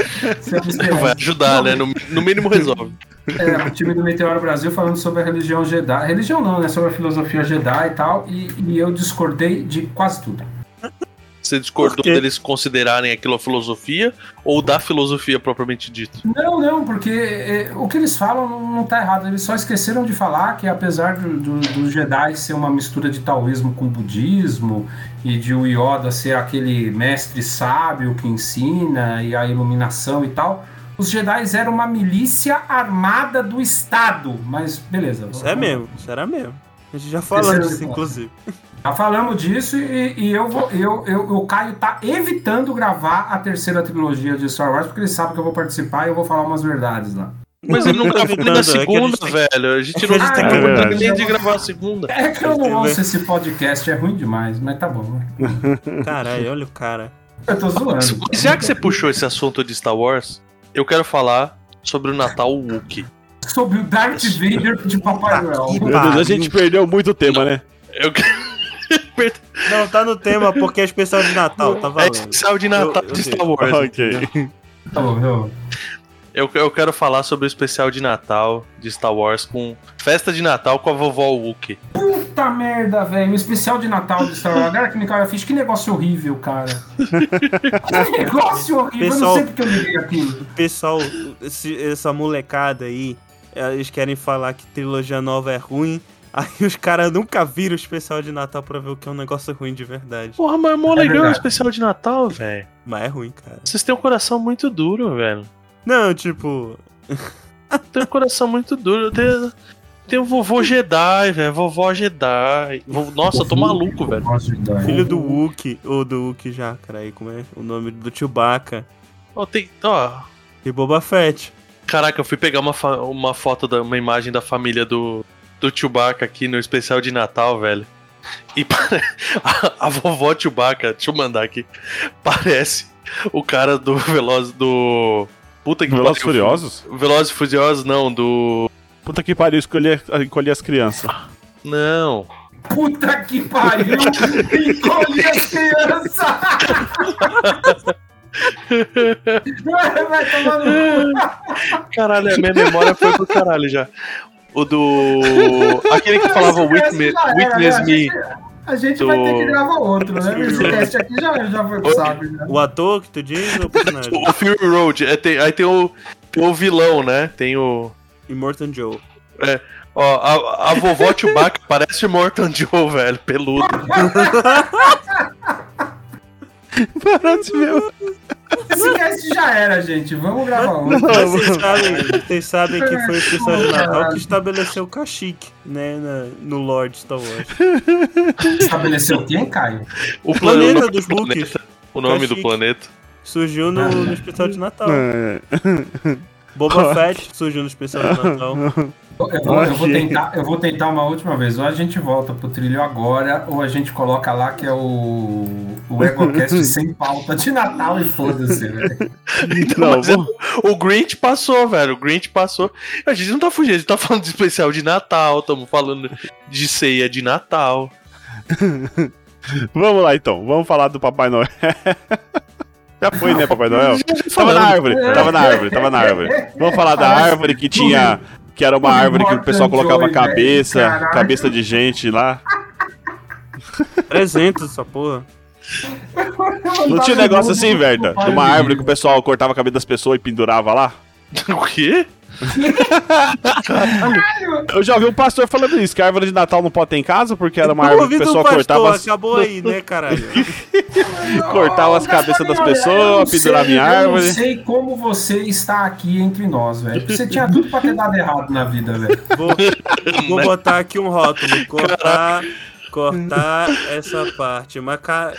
Vai ajudar, né? No, no mínimo resolve. É, o time do Meteoro Brasil falando sobre a religião Jedi. Religião não, né? Sobre a filosofia Jedi e tal. E, e eu discordei de quase tudo. Você discordou deles considerarem aquilo a filosofia ou da filosofia propriamente dito? Não, não, porque é, o que eles falam não, não tá errado. Eles só esqueceram de falar que apesar do, do, do Jedi ser uma mistura de taoísmo com budismo e de o Yoda ser aquele mestre sábio que ensina e a iluminação e tal, os Jedi eram uma milícia armada do Estado. Mas beleza. Isso é mesmo, isso era mesmo. A gente já falou disso, inclusive. Já falamos disso e, e eu vou. Eu, eu, o Caio tá evitando gravar a terceira trilogia de Star Wars, porque ele sabe que eu vou participar e eu vou falar umas verdades lá. Mas ele não gravou nem na é a segunda, velho. A gente é não a gente tem que- vontade nem é. de gravar a segunda. É que eu não ouço esse podcast, é ruim demais, mas tá bom. Caralho, olha o cara. Eu tô zoando. Mas Já que você puxou esse assunto de Star Wars, eu quero falar sobre o Natal Wookiee. Sobre o Darth Vader de Papai Noel. Meu Deus, a gente perdeu muito tema, né? Eu quero... Não, tá no tema porque é especial de Natal, tá É valendo. especial de Natal Eu- eu de. Star Wars. ok. Tá bom, eu- Eu, eu quero falar sobre o especial de Natal de Star Wars com festa de Natal com a vovó Wookiee. Puta merda, velho. O especial de Natal de Star Wars. Agora que me caiu a ficha, que negócio horrível, cara. que negócio horrível. Eu não Pessoal- sei porque eu liguei aquilo. O pessoal, esse- essa molecada aí, eles querem falar que trilogia nova é ruim. Aí os caras nunca viram o especial de Natal pra ver o que é um negócio ruim de verdade. Porra, mas é mó É legal o verdade. especial de Natal, velho. Mas é ruim, cara. Vocês têm um coração muito duro, velho. Não, tipo, Tem um coração muito duro. Tem, tem o vovô Jedi, velho. Vovó Jedi. Nossa, eu tô maluco, velho. Filho do Wookie, ou do Wookie já, cara, aí como é o nome do Chewbacca Ó, tem, ó, e Boba Fett. Caraca, eu fui pegar uma, uma foto, da, uma imagem da família do, do Chewbacca aqui no especial de Natal, velho. E pare- a, a vovó Chewbacca, deixa eu mandar aqui, parece o cara do Veloz do... Puta que Velozes pariu. Furiosos? Velozes e Furiosos, não, do... Puta que pariu, escolher, encolher as crianças. Não. Puta que pariu! Encolhe as crianças! Vai tomar no cu! Caralho, a minha memória foi pro caralho já. O do... Aquele que falava Witness, era, witness né? Me. A gente vai ter que Do- gravar outro, né? Esse cast aqui já, já foi pro saco. né? O ator que tu diz ou o personagem? O Fury Road. É, tem- aí tem o, tem o vilão, né? Tem o... Immortan Joe. Ó, a, a vovó Chewbacca parece o Morton Joe, velho, peludo. Parece mesmo. Esse cast já era, gente. Vamos gravar. Mas vocês sabem, vocês sabem que foi o especial de Natal que estabeleceu o cachique, né, na- no Lord Star Wars. Estabeleceu quem, Caio? O planeta dos planeta. O nome do planeta. Surgiu no, no especial de Natal. É. Boba Fett surgiu no especial de Natal. Eu vou, eu vou tentar, eu vou tentar uma última vez. Ou a gente volta pro trilho agora, ou a gente coloca lá que é o, o EgoCast sem pauta de Natal e foda-se, velho. Não, Mas vamos- O Grinch passou, velho. O Grinch passou. A gente não tá fugindo, a gente tá falando de especial de Natal, estamos falando de ceia de Natal. vamos lá então. Vamos falar do Papai Noel. Já foi, né, Papai Noel? Tava na árvore, tava na árvore, tava na árvore. Vamos falar da árvore que tinha. Que era uma árvore que o pessoal colocava cabeça, Caralho. cabeça de gente lá. 300 essa porra. Não tinha um negócio assim, velho? De uma árvore que o pessoal cortava a cabeça das pessoas e pendurava lá? O quê? Eu já ouvi um pastor falando isso, que a árvore de Natal não pode ter em casa, porque era uma Eu árvore que do pessoal pastor, cortava, as- acabou aí, né, caralho? cortava as cabeças das pessoas, pendurava em Eu árvore. não sei como você está aqui entre nós, velho. Você tinha tudo pra ter dado errado na vida, velho. Vou, vou botar aqui um rótulo. Cortar, cortar essa parte. Mas ca...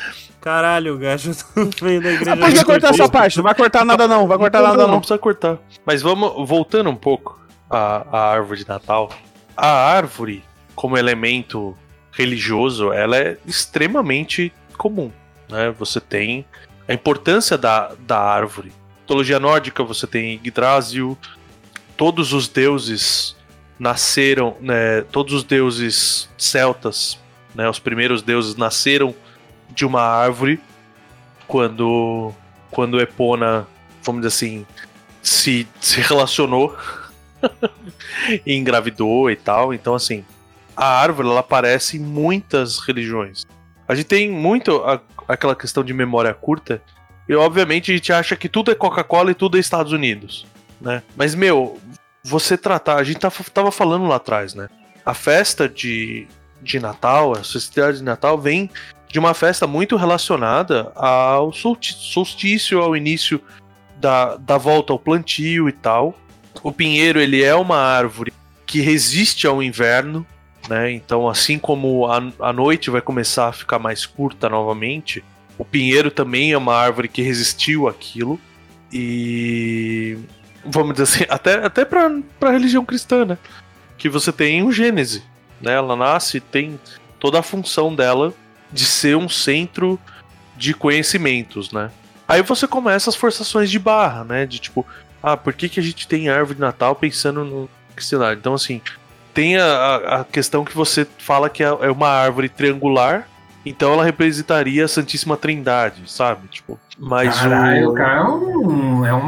caralho, gajo, eu tô vendo a igreja. Ah, pode cortar essa parte, não vai cortar nada não, vai cortar nada não, não. precisa cortar. Mas vamos, voltando um pouco à, à árvore de Natal. A árvore, como elemento religioso, ela é extremamente comum. Né? Você tem a importância da, da árvore. Mitologia nórdica, você tem Yggdrasil. Todos os deuses nasceram, né, todos os deuses celtas, né, os primeiros deuses nasceram de uma árvore. quando quando Epona, vamos dizer assim, se, se relacionou e engravidou e tal. Então, assim, a árvore ela aparece em muitas religiões. A gente tem muito a- aquela questão de memória curta. E obviamente a gente acha que tudo é Coca-Cola e tudo é Estados Unidos, né? Mas meu, você tratar, a gente tava, tava falando lá atrás, né? A festa de, de Natal, a festividade de Natal vem de uma festa muito relacionada ao solstício, ao início da, da volta ao plantio e tal. O pinheiro ele é uma árvore que resiste ao inverno, né? Então, assim como a, a noite vai começar a ficar mais curta novamente, o pinheiro também é uma árvore que resistiu àquilo. E vamos dizer assim, até, até para a religião cristã, né? Que você tem o Gênese, né? Ela nasce, tem toda a função dela de ser um centro de conhecimentos, né? Aí você começa as forçações de barra, né? De tipo, ah, por que, que a gente tem árvore de Natal pensando no cristianário? Então, assim, tem a, a- questão que você fala que é é uma árvore triangular, então ela representaria a Santíssima Trindade, sabe? Tipo, mas Caralho, o. cara é um, é um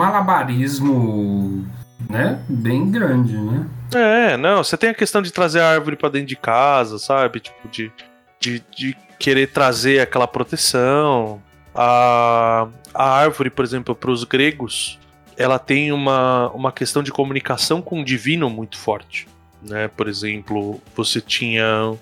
malabarismo, né? Bem grande, né? É, não, você tem a questão de trazer a árvore pra dentro de casa, sabe? Tipo, de, de, de querer trazer aquela proteção. A, a árvore, por exemplo, para os gregos, ela tem uma, uma questão de comunicação com o divino muito forte. Né? Por exemplo, você tinha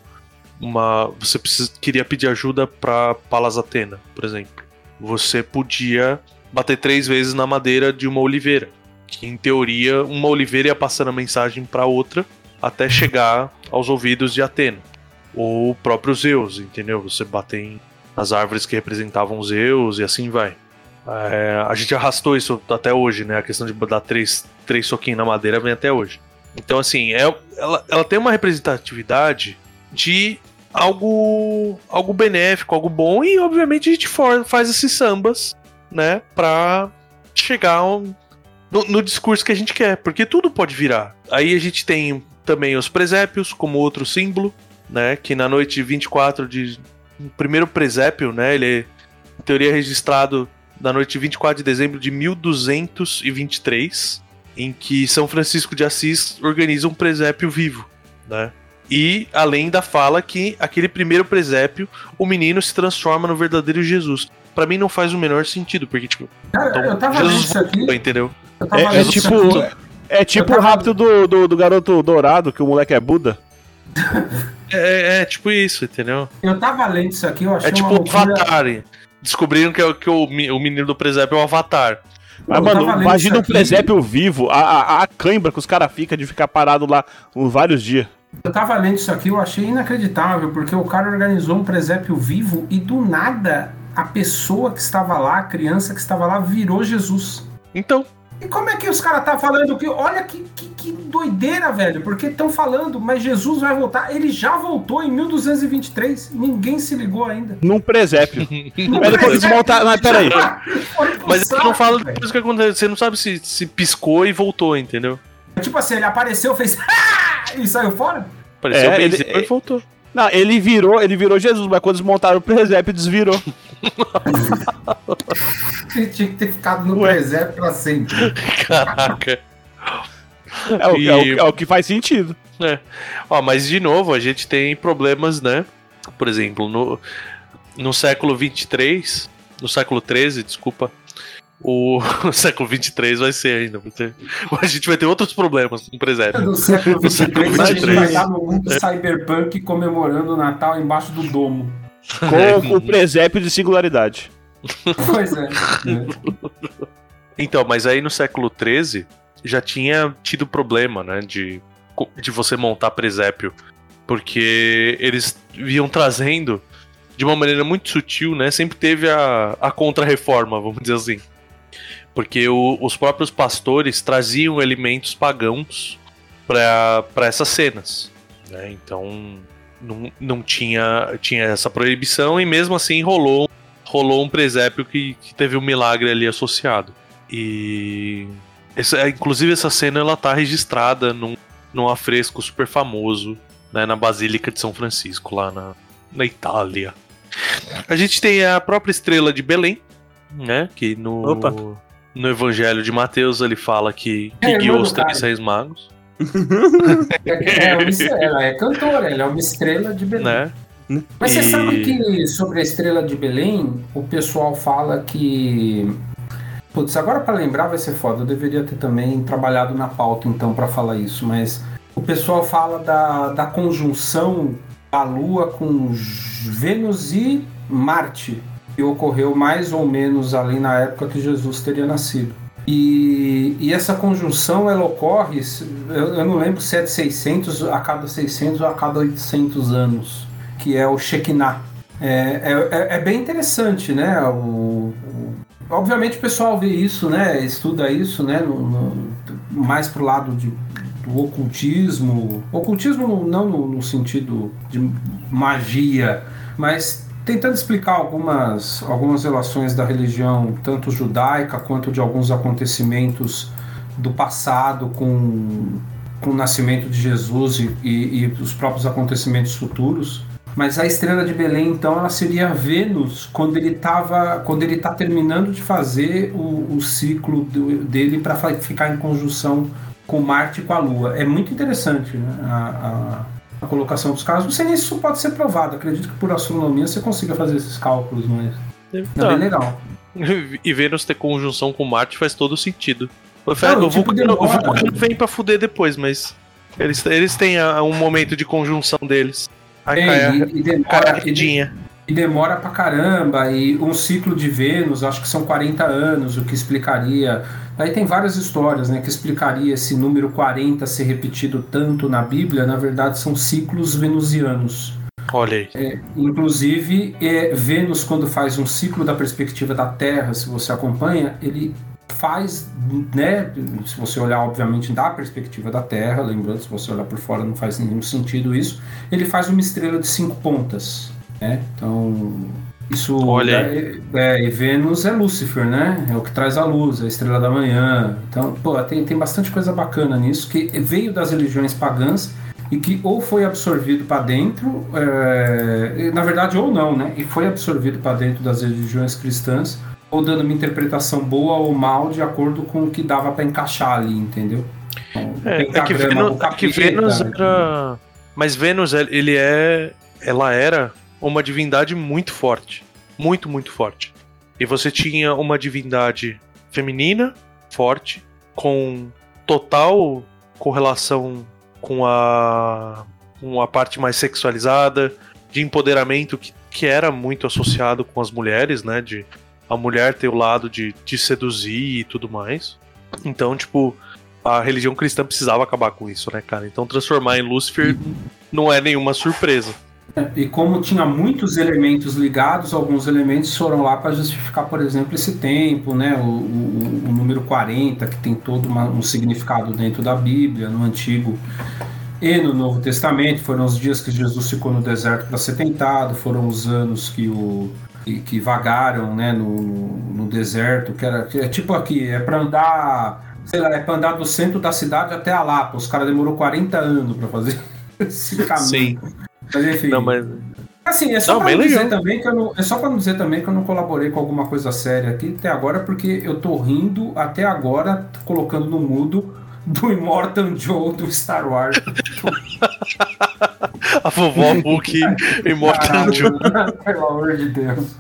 uma. Você precisa, queria pedir ajuda para Palas Atena, por exemplo. Você podia bater três vezes na madeira de uma oliveira que em teoria uma oliveira ia passando a mensagem para outra até chegar aos ouvidos de Atena. Ou o próprio Zeus, entendeu? Você bate em as árvores que representavam Zeus e assim vai. É, a gente arrastou isso até hoje, né? A questão de dar três, três soquinhos na madeira vem até hoje. Então, assim, é, ela, ela tem uma representatividade de algo, algo benéfico, algo bom, e obviamente a gente for- faz esses sambas, né? Pra chegar um, no, no discurso que a gente quer, porque tudo pode virar. Aí a gente tem também os presépios como outro símbolo, né? Que na noite de 24 de. O primeiro presépio, né? Ele é, em teoria, registrado na noite de 24 de dezembro de 1223, em que São Francisco de Assis organiza um presépio vivo, né? E além da fala que aquele primeiro presépio, o menino se transforma no verdadeiro Jesus. Pra mim não faz o menor sentido, porque, tipo, Cara, então, tava Jesus isso aqui. voltou, entendeu? Eu tava É, é tipo, aqui. é tipo Eu o tava- rápido do, do, do garoto dourado, que o moleque é Buda. É, é tipo isso, entendeu? Eu tava lendo isso aqui, eu achei É tipo uma o loucura. Avatar. Descobriram que, é o- que o, o menino do presépio é o Avatar. Mas, Eu mano, imagina um presépio vivo, a, a, a cãibra que os caras ficam de ficar parado lá por vários dias. Eu tava lendo isso aqui, eu achei inacreditável, porque o cara organizou um presépio vivo e do nada a pessoa que estava lá, a criança que estava lá, virou Jesus. Então, E como é que os caras tá falando que. Olha que, que, que doideira, velho. Porque estão falando, mas Jesus vai voltar. Ele já voltou em 1223. Ninguém se ligou ainda. Num presépio. No Mas depois presépio, desmontar- mas peraí. mas você não saco, fala depois que aconteceu. Você não sabe se, se piscou e voltou, entendeu? Tipo assim, ele apareceu, fez. "Ah!" e saiu fora? Apareceu É, bem ele- e voltou. Não, ele virou, ele virou Jesus, mas quando desmontaram o presépio, desvirou. Ele tinha que ter ficado no Ué. presépio pra sempre. Caraca. É o, E- é o- é o que faz sentido. Ó, mas de novo, a gente tem problemas, né? Por exemplo, no, no século 23, no século 13, desculpa, o, o século 23 vai ser ainda. vai ter- a gente vai ter outros problemas no presépio. No século No século 23, a gente 23. vai estar no mundo cyberpunk comemorando o Natal embaixo do domo. Com o presépio de singularidade. Pois é. Então, mas aí no século 13 já tinha tido problema, né, de, de você montar presépio, porque eles vinham trazendo de uma maneira muito sutil, né, sempre teve a, a contra-reforma, vamos dizer assim. Porque o- os próprios pastores traziam elementos pagãos para essas cenas, né, então não, não tinha, tinha essa proibição e mesmo assim rolou, rolou um presépio que, que teve um milagre ali associado. E essa, inclusive essa cena ela tá registrada num, num afresco super famoso né, na Basílica de São Francisco, lá na, na Itália. A gente tem a própria estrela de Belém, né? Que no, Opa. no Evangelho de Mateus ele fala que, que É, guiou os três reis magos, É, é uma ela é cantora, ela é uma estrela de Belém. né? Mas você E- sabe que sobre a estrela de Belém, o pessoal fala que. Putz, agora pra lembrar vai ser foda. Eu deveria ter também trabalhado na pauta então pra falar isso, mas o pessoal fala da, da conjunção da Lua com Vênus e Marte, que ocorreu mais ou menos ali na época que Jesus teria nascido. E, e essa conjunção ela ocorre, eu, eu não lembro se é de 600 a cada 600 ou a cada 800 anos, que é o Shekinah. É, é, é- é bem interessante, né? O, o- obviamente o pessoal vê isso, né? Estuda isso, né? no- no- mais pro lado de, do ocultismo. Ocultismo não no, no sentido de magia, mas tentando explicar algumas, algumas relações da religião, tanto judaica quanto de alguns acontecimentos do passado com, com o nascimento de Jesus e, e, e os próprios acontecimentos futuros. Mas a estrela de Belém, então, ela seria Vênus quando ele estava, quando ele está terminando de fazer o, o ciclo do- dele para ficar em conjunção com Marte e com a Lua. É muito interessante né, a, a- a colocação dos casos. Não sei nem se isso pode ser provado. Acredito que por astronomia você consiga fazer esses cálculos, mas é Tá. bem legal. E Vênus ter conjunção com Marte faz todo sentido. O, Não, o tipo, Vulcano, o demora. Vulcano vem pra fuder depois, mas eles, eles têm ah, um momento de conjunção deles. Aí Tem, cai a, e, e cai a demora, e. e demora pra caramba. E um ciclo de Vênus, acho que são 40 anos, o que explicaria. Aí tem várias histórias, né, que explicaria esse número 40 ser repetido tanto na Bíblia. Na verdade, são ciclos venusianos. Olha aí. Inclusive, é, Vênus, quando faz um ciclo da perspectiva da Terra, se você acompanha, ele faz, né? Se você olhar, obviamente, da perspectiva da Terra, lembrando, se você olhar por fora não faz nenhum sentido isso, ele faz uma estrela de cinco pontas, né? Então, isso. Olha é, é, e Vênus é Lúcifer, né? É o que traz a luz, a estrela da manhã. Então, pô, tem, tem bastante coisa bacana nisso que veio das religiões pagãs e que ou foi absorvido para dentro, é, na verdade ou não, né? E foi absorvido para dentro das religiões cristãs, ou dando uma interpretação boa ou mal de acordo com o que dava para encaixar ali, entendeu? Então, É, é que pentagrama, Vênus, é que Vênus era. Mas Vênus, ele é. Ela era uma divindade muito forte. Muito, muito forte. E você tinha uma divindade feminina, forte, com total correlação com a. com a parte mais sexualizada, de empoderamento que, que era muito associado com as mulheres, né? De a mulher ter o lado de, de seduzir e tudo mais. Então, tipo, a religião cristã precisava acabar com isso, né, cara? Então transformar em Lúcifer não é nenhuma surpresa. E como tinha muitos elementos ligados, alguns elementos foram lá para justificar, por exemplo, esse tempo, né? O, o- o número 40, que tem todo uma- um significado dentro da Bíblia, no Antigo e no Novo Testamento. Foram os dias que Jesus ficou no deserto para ser tentado, foram os anos que o que, vagaram, né, no, no, no deserto, que era que é tipo aqui, é para andar, sei lá, é para andar do centro da cidade até a Lapa. Os caras demorou 40 anos para fazer esse caminho. Sim. Mas enfim. Não, mas. Assim, é só Não, não dizer legal. também que eu não, é só para dizer também que eu não colaborei com alguma coisa séria aqui até agora, porque eu tô rindo até agora colocando no mudo do Immortal Joe do Star Wars. A vovó Hulk Immortal Joe. Pelo amor de Deus.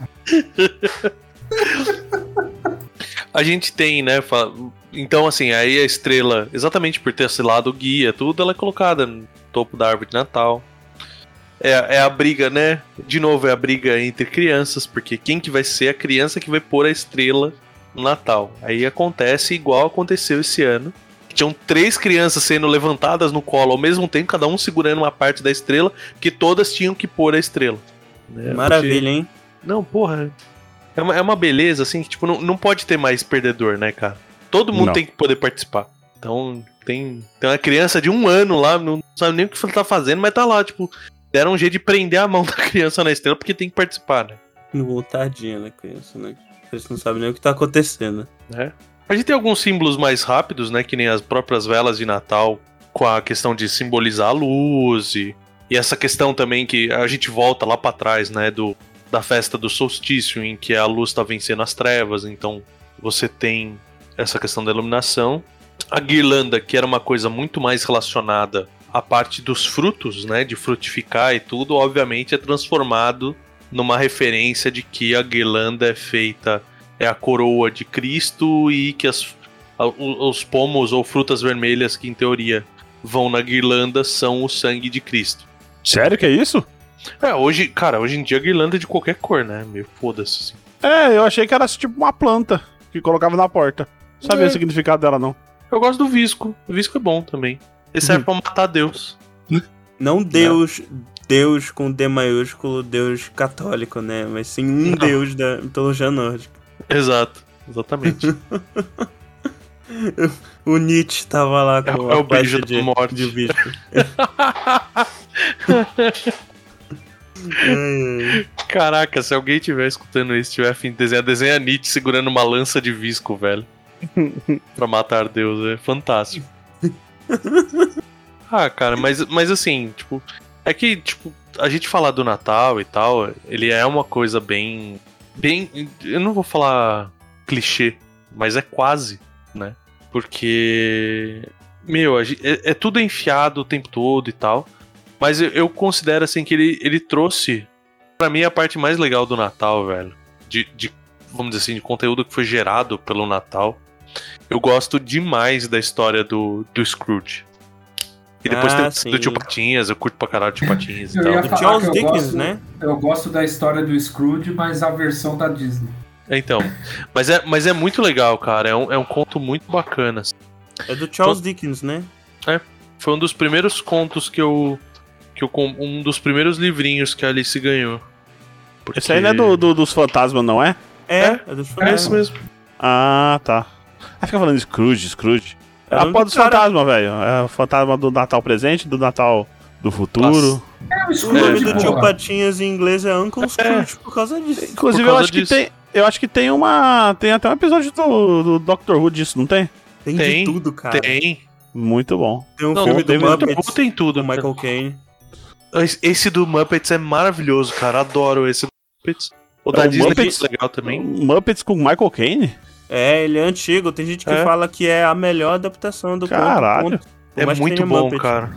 A gente tem, né? Então, assim, aí a estrela, exatamente por ter esse lado guia, tudo, ela é colocada no topo da árvore de Natal. É, é a briga, né? De novo, é a briga entre crianças, porque quem que vai ser a criança que vai pôr a estrela no Natal? Aí acontece igual aconteceu esse ano. que Tinham três crianças sendo levantadas no colo ao mesmo tempo, cada um segurando uma parte da estrela, que todas tinham que pôr a estrela. né? Maravilha, hein? Não, porra. É uma, é uma beleza, assim, que, tipo, não, não pode ter mais perdedor, né, cara? Todo mundo Não. tem que poder participar. Então, tem, tem uma criança de um ano lá, não sabe nem o que ele tá fazendo, mas tá lá, tipo, deram um jeito de prender a mão da criança na estrela porque tem que participar, né? No tadinha da criança, né? Eles não sabem nem o que tá acontecendo. né? A gente tem alguns símbolos mais rápidos, né? Que nem as próprias velas de Natal, com a questão de simbolizar a luz e, e essa questão também que a gente volta lá pra trás, né? Do, da festa do solstício, em que a luz está vencendo as trevas, então você tem essa questão da iluminação. A guirlanda, que era uma coisa muito mais relacionada à parte dos frutos, né, de frutificar e tudo, obviamente é transformado numa referência de que a guirlanda é feita é a coroa de Cristo e que as, a- os pomos ou frutas vermelhas que em teoria vão na guirlanda são o sangue de Cristo. Sério que é isso? É, hoje, cara, hoje em dia a guirlanda é de qualquer cor, né? Meio foda-se. Assim. É, eu achei que era tipo uma planta que colocava na porta. Não sabia É. o significado dela, não. Eu gosto do visco. O visco é bom também. Ele serve pra matar Deus. Não Deus, Deus com D maiúsculo, Deus católico, né? Mas sim um Não. Deus da mitologia nórdica. Exato. Exatamente. O Nietzsche tava lá É- com é a o beijo de, morte. de ai. Caraca, se alguém tiver escutando isso, tiver afim de desenhar, desenha Nietzsche segurando uma lança de visco, velho. pra matar Deus, é fantástico. ah, cara, mas, mas assim, tipo, é que, tipo, a gente falar do Natal e tal, ele é uma coisa bem. Bem. Eu não vou falar clichê, mas é quase, né? Porque. Meu, a gen- é, é tudo enfiado o tempo todo e tal. Mas eu, eu considero assim que ele, ele trouxe Pra mim, a parte mais legal do Natal, velho, de, de, vamos dizer assim, de conteúdo que foi gerado pelo Natal, eu gosto demais da história do, do Scrooge. E depois Ah, tem sim. do Tio Patinhas, eu curto pra caralho o Tio Patinhas e Eu tal. ia Do falar Charles que eu Dickens, gosto- né? Eu gosto da história do Scrooge, mas a versão da Disney. Então, mas é, mas é muito legal, cara, é um, é um conto muito bacana. assim. É do Charles Dickens, né? Foi um dos primeiros contos que eu. Que eu um dos primeiros livrinhos que a Alice ganhou. Porque- Esse aí não é do, do- dos fantasmas, não é? É, É, é, dos É esse mesmo. Ah, tá. Aí fica falando Scrooge, Scrooge. É É a porra do dos fantasmas, velho. É o fantasma do Natal presente, do Natal do futuro. É o nome do tio. Patinhas em inglês é Uncle Scrooge por causa disso. Inclusive, Por eu causa acho que disso. tem. Eu acho que tem uma. Tem até um episódio do, do Doctor Who disso, não tem? Tem, Tem, de tudo, cara. Tem. Muito bom. Tem um Não, filme do Doctor Muppets Who tem tudo, Michael Caine. Esse- do Muppets é maravilhoso, cara. Adoro esse do Muppets. O da É, o Disney Muppets- é legal também. Muppets com Michael Caine? É, ele é antigo. Tem gente que É. fala que é a melhor adaptação do Caralho. conto. É muito bom, Muppet. cara.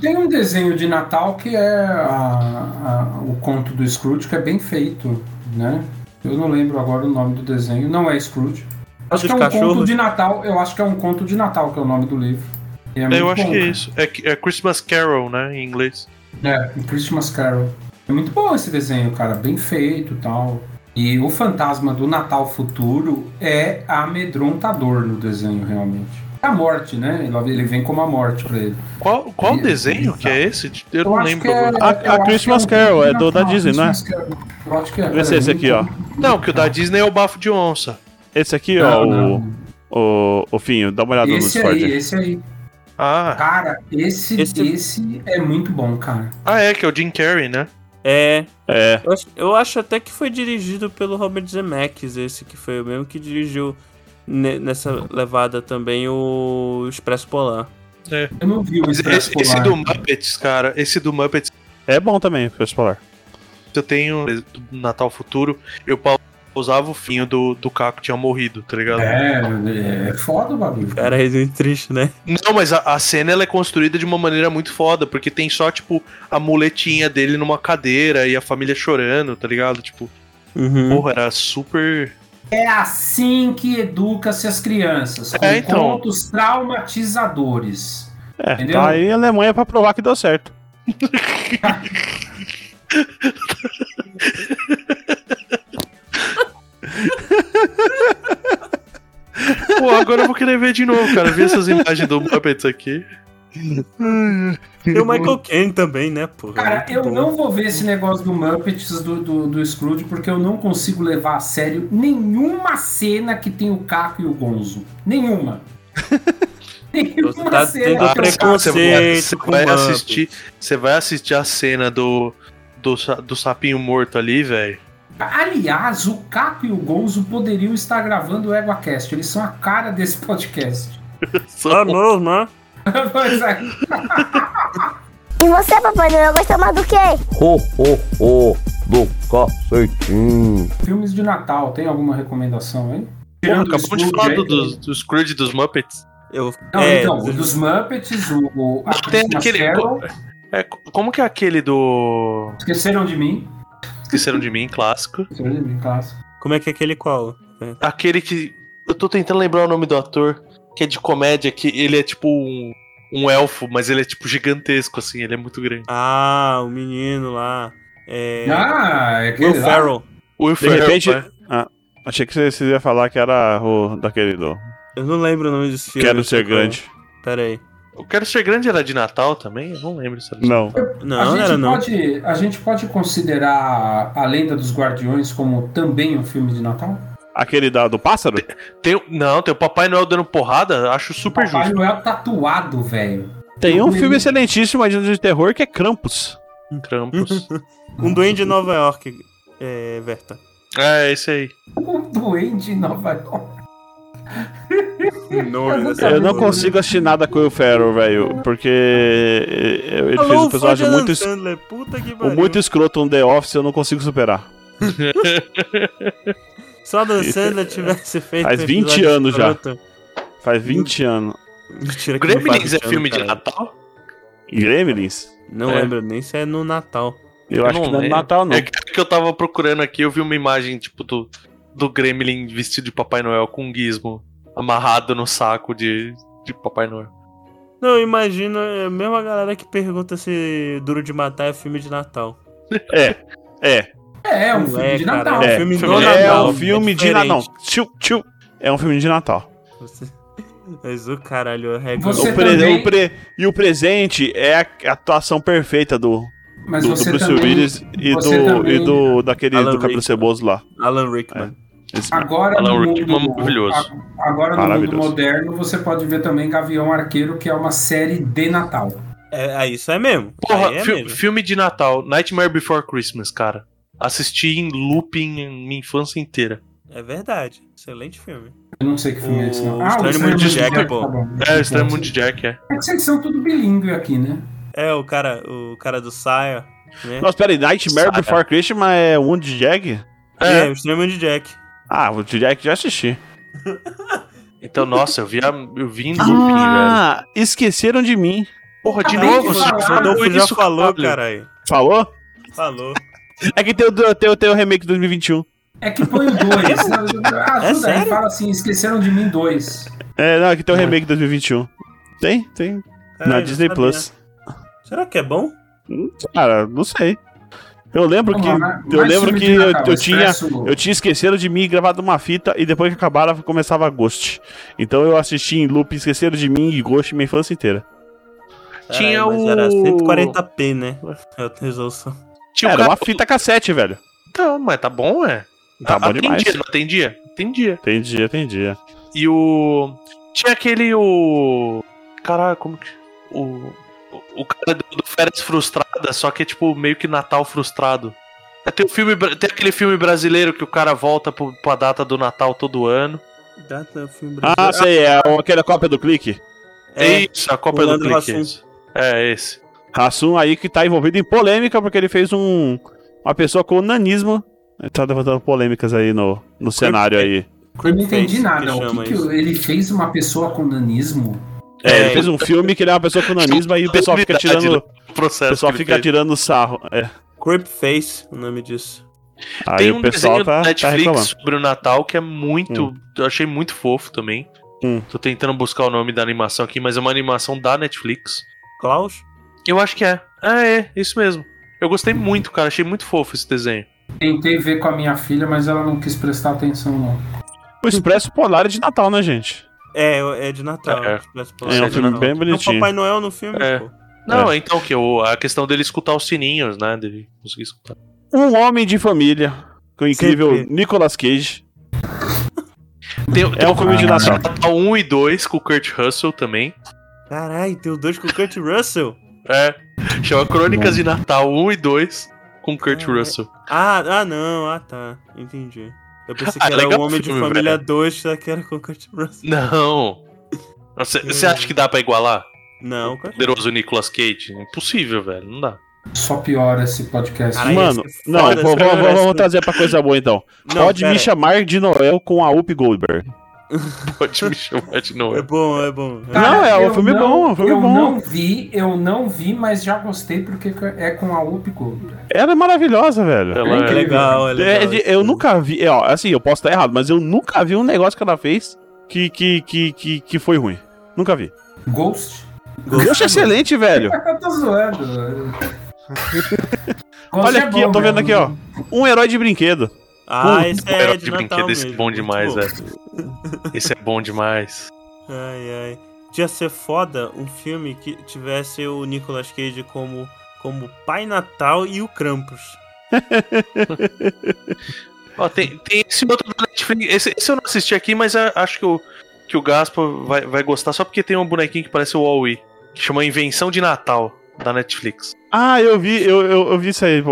Tem um desenho de Natal que é a- a- o conto do Scrooge, que é bem feito, né? Eu não lembro agora o nome do desenho. Não é Scrooge. Acho dos que é um conto cachorros? de Natal. Eu acho que é um conto de Natal que é o nome do livro. É É, eu acho bom, que é cara. isso. É, é Christmas Carol, né? Em inglês. É, um Christmas Carol. É muito bom esse desenho, cara. Bem feito e tal. E o fantasma do Natal futuro é amedrontador no desenho, realmente. É a morte, né? Ele- vem como a morte pra ele. Qual, qual E- desenho que é esse? Eu, não acho lembro é-. A- eu a que Christmas Carol, é do da Disney, não é? Christmas Carol. Eu acho que é. Vê se é esse aqui, ó. Não, que o da Disney é o bafo de onça. Esse aqui, Não, ó, não. o, o, o Finho, dá uma olhada no Esse Discord. aí, esse aí. Ah, Cara, esse, Esse- esse... é muito bom, cara. ah, é, que é o Jim Carrey, né? É. É, Eu acho, eu acho até que foi dirigido pelo Robert Zemeckis, esse que foi o mesmo que dirigiu ne- nessa levada também o Expresso Polar. Eu não vi o Mas Expresso esse, esse Polar. do Muppets, cara, esse do Muppets é bom também, pra falar. eu tenho do Natal Futuro, eu pausava o finho do, do Caco tinha morrido, tá ligado? É, é foda o bagulho. Cara, é muito triste, né? Não, mas a, a cena ela é construída de uma maneira muito foda, porque tem só, tipo, a muletinha dele numa cadeira e a família chorando, tá ligado? Tipo, Uhum. porra, era super. É assim que educa-se as crianças, com É, então. contos traumatizadores. É, Entendeu? tá aí a Alemanha pra provar que deu certo. Pô, agora eu vou querer ver de novo, cara. Ver essas imagens do Muppets aqui. Tem o Michael Caine também, né, porra? Cara, Muito eu bom. não vou ver esse negócio do Muppets do, do, do Scrooge porque eu não consigo levar a sério nenhuma cena que tem o Caco e o Gonzo. Nenhuma. nenhuma tá cena tem. Você vai, preconceito você com vai Muppets. assistir. Você vai assistir a cena do. Do, do sapinho morto ali, velho. Aliás, o Caco e o Gonzo poderiam estar gravando o EguaCast. Eles são a cara desse podcast. Ah, não, né? Pois é. E você, Papai Noel, gosta mais do quê? Ho, ho, ho. do cacetinho. Filmes de Natal, tem alguma recomendação aí? O acabamos de falar aí, do, do, do Scrooge dos Muppets. Eu, Não, é, então, o dos Muppets, o, o a Tem aquele- Carol, É, como que é aquele do. Esqueceram de Mim. Esqueceram de mim, clássico. Esqueceram de Mim, clássico. Como é que é aquele qual? Aquele que. Eu tô tentando lembrar o nome do ator, que é de comédia, que ele é tipo um, um elfo, mas ele é tipo gigantesco, assim, ele é muito grande. Ah, o menino lá. É. Ah, é aquele Will lá. Ferrell. O Will De Ferrell, repente. né? Ah, achei que você você ia falar que era o daquele do. Eu não lembro o nome desse filme. Quero ser grande. Pera aí. O Quero Ser Grande era de Natal também? Eu não lembro se era de Não. Não, a, não gente era não. pode, a gente pode considerar A Lenda dos Guardiões como também um filme de Natal? Aquele da, do pássaro? Tem, não, tem o Papai Noel dando porrada, acho super Papai justo. Noel tatuado, velho. Tem um Eu- filme excelentíssimo de terror que é Krampus. Krampus. Um duende de Nova York, é, Verta. é, esse aí. Um duende em Nova York. Eu não consigo assistir nada com o Will Ferrell, velho, porque ele fez um personagem muito, es- Sandler, puta que o muito escroto no The Office, eu não consigo superar. Só Dan Sandler tivesse feito Faz um 20 episódio anos já. escroto. Faz 20 anos. Mentira que não faz Gremlins é 20 filme anos, de. Natal? Gremlins? Não É. lembro nem se é no Natal. Eu, acho que não é lembro. Natal, não. É que que eu tava procurando aqui, eu vi uma imagem, tipo, do, do Gremlin vestido de Papai Noel com um gizmo amarrado no saco de, de Papai Noel. Não, eu imagino é a mesma galera que pergunta se Duro de Matar é filme de Natal. É, é. É, é um filme é, de cara, Natal. é É, filme filme de é Natal. um filme de diferente. Natal. Não, tchu, tchu. É um filme de Natal. Você- Mas o caralho, a regra. O pre- também- o pre- E o presente é a atuação perfeita do, Mas do, do Bruce também, Willis e você do, também- e do daquele Alan do cabelo ceboso lá. Alan Rickman. Esse- Agora Alan no mundo, maravilhoso. agora no mundo moderno você pode ver também Gavião Arqueiro, que é uma série de Natal. É, é, isso é mesmo. Porra, é fi- mesmo. filme de Natal, Nightmare Before Christmas, cara. Assisti em looping em minha infância inteira. É verdade. Excelente filme. Eu não sei que filme é esse, não. O Ah, Estranho o Estranho Mundo de Mundo Jack, Jack, pô. tá bom. É, Estranho Mundo de Jack, é. É que vocês são tudo bilíngue aqui, né? É, o cara, o cara do Saia, né? Nossa, peraí, Nightmare Saga. Before Christmas é um de Jag? É, É, o Estranho Mundo de Jack. Ah, o de Jag já assisti. então, nossa, eu vi, a- eu vi em looping, velho. Ah, esqueceram de mim. Porra, de Acabei novo, de você falar. O Rodolfo já isso, falou, caralho. caralho. Falou? Falou. É que tem o, tem, o- tem o remake de 2021. É que põe o 2. ah, É ajuda aí, sério? fala assim, esqueceram de mim 2. É, não, é que tem o remake de 2021. Tem, tem. Caralho, na não Disney. Plus. Será que é bom? Cara, não sei. Eu lembro que, lá, eu lembro que eu, eu tinha, eu tinha esquecido de mim gravado uma fita e depois que acabava começava Ghost. Então eu assisti em loop Esqueceram de mim e Ghost minha infância inteira. Tinha mas o- Era 140p, né? Resolução. Tinha Era cara- uma fita cassete, velho. Não, mas tá bom, é. Tá bom demais. Atendia, não atendia? Atendia. Tem dia, tem dia. E o. Tinha aquele. O. Caralho, como que. O. O cara do, do Férias Frustrada, só que é tipo meio que Natal frustrado. É, Tem, o filme, tem aquele filme brasileiro que o cara volta pro, pra data do Natal todo ano. Data, filme Ah, brasileiro. sei, é o- aquela cópia do clique. É, Isso, a o do Clique. Hassum. esse. É, esse. Hassum aí que tá envolvido em polêmica porque ele fez um. Uma pessoa com nanismo. Ele tá levantando polêmicas aí no, no cenário aí. Eu não entendi nada. que que, ele fez uma pessoa com nanismo? É, É, ele fez um filme que ele é uma pessoa com nanismo aí o pessoal fica tirando. O processo. O pessoal fica fez. tirando sarro. É. Creep Face, o nome disso. Aí Tem o um pessoal desenho tá, do tá Netflix reclamando. sobre o Natal que é muito. Eu achei muito fofo também. Hum. Tô tentando buscar o nome da animação aqui, mas é uma animação da Netflix. Klaus? Eu acho que é. Ah, é, isso mesmo. Eu gostei muito, cara. Achei muito fofo esse desenho. Tentei ver com a minha filha, mas ela não quis prestar atenção, não. O Expresso Polar é de Natal, né, gente? É, é de Natal. É. É um de filme bem Tem o bonitinho. Papai Noel no filme, É. pô. Não, então que o, a questão dele escutar os sininhos, né? Dele conseguir escutar. Um Homem de Família, com o incrível Sempre. Nicolas Cage. Tem, É um filme de Natal. Natal 1 e 2 com o Kurt Russell também. Caralho, tem o dois com o Kurt Russell. É. Chama Crônicas de Natal 1 e 2 com o Kurt Ah, é. Russell. Ah, ah, não. Ah, tá. Entendi. Eu pensei Ah, que era legal o Homem de Família velho. 2, só que era com o Kurt Russell. Não. Você, você acha que dá pra igualar? Não, o Kurt poderoso Nicolas Cage? Impossível, velho. Não dá. Só piora esse podcast. Caralho, Mano, ser não, vou, vou- vou- tivesse- vamos trazer pra coisa boa então. Não, Pode pera. me chamar de Noel com a Up Goldberg. Pode me chamar de É novo. bom, é bom. Não, é um eu filme bom, é um filme eu bom. não vi, eu não vi, mas já gostei porque é com a Whoopi Goldberg. Ela é maravilhosa, velho. Ela É é- legal, é legal. É, eu nunca vi, é, ó, assim, eu posso estar errado, mas eu nunca vi um negócio que ela fez que, que, que, que, que foi ruim. Nunca vi. Ghost? Ghost é excelente, velho. Eu tô zoando. velho. Olha é aqui, bom eu tô vendo aqui, ó. Um herói de brinquedo. Ah, esse é herói de, de Natal brinquedo, esse é bom demais, bom. velho. Esse é bom demais. Ai, ai. Ia ser foda um filme que tivesse o Nicolas Cage como, como Pai Natal e o Krampus. Ó, tem, tem esse outro da Netflix. Esse, esse eu não assisti aqui, mas acho que o, que o Gaspa vai, vai gostar só porque tem um bonequinho que parece o Wall-E, que chama Invenção de Natal, da Netflix. Ah, eu vi, eu, eu, eu vi isso aí.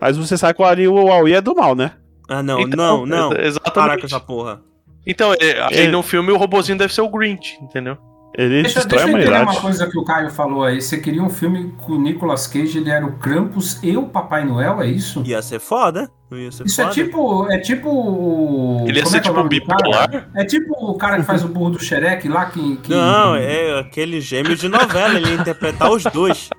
Mas você sabe que o Huawei é do mal, né? Ah, não, Então, não, não. exa- Exatamente. Para com essa porra. Então, é, aí É. no filme o robozinho deve ser o Grinch, entendeu? Ele Deixa, destrói deixa a eu entender humanidade. uma coisa que o Caio falou aí. Você queria um filme com o Nicolas Cage, ele era o Krampus e o Papai Noel, é isso? Ia ser foda. Não ia ser Isso é foda. tipo. É tipo. o- Ele ia como ser é é o tipo do bipolar? É tipo o cara que faz o burro do Shrek lá que. que- Não, é aquele gêmeo de novela, ele ia interpretar os dois.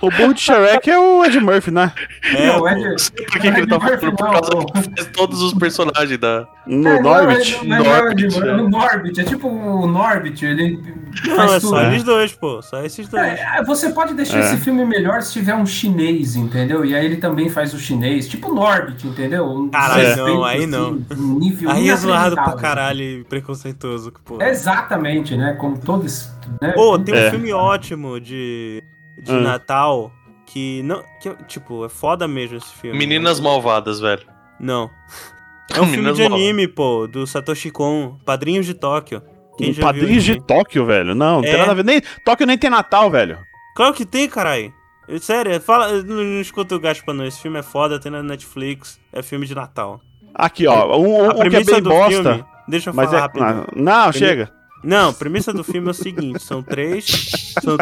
O burro de Shrek é o Ed Murphy, né? É, Não, pô. é de- Não sei por que, que ele tá falando, por causa que faz todos os personagens da. No É, não, Norbit. é- não é de- Norbit, é o Norbit, é tipo o Norbit, ele Não, faz é tudo. só eles dois, pô. Só esses dois. É, você pode deixar É. esse filme melhor se tiver um chinês, entendeu? E aí ele também faz o chinês, tipo o Norbit, entendeu? Um Caralho, não, aí não. um nível Aí é zoado pra inacreditável. caralho e preconceituoso, pô. Exatamente, né? Como todos. Né? Pô, tem um É. filme ótimo de, de Hum. Natal que não. Que, tipo, é foda mesmo esse filme. Meninas Malvadas, velho. Não. É um filme de Malvadas. anime, pô, do Satoshi Kon, Padrinhos de Tóquio. Quem Padrinhos de? Tóquio, velho. Não, não É. tem nada a ver. Nem, Tóquio nem tem Natal, velho. Claro que tem, caralho. Sério, fala, não, não escuta o Gaspa não. Esse filme é foda, tem na Netflix. É filme de Natal. Aqui, ó. Um, um, A um que é premissa bem do bosta. filme. Deixa eu Mas falar é. rápido. Não, não, chega. Não, a premissa do filme é o seguinte: são três. São,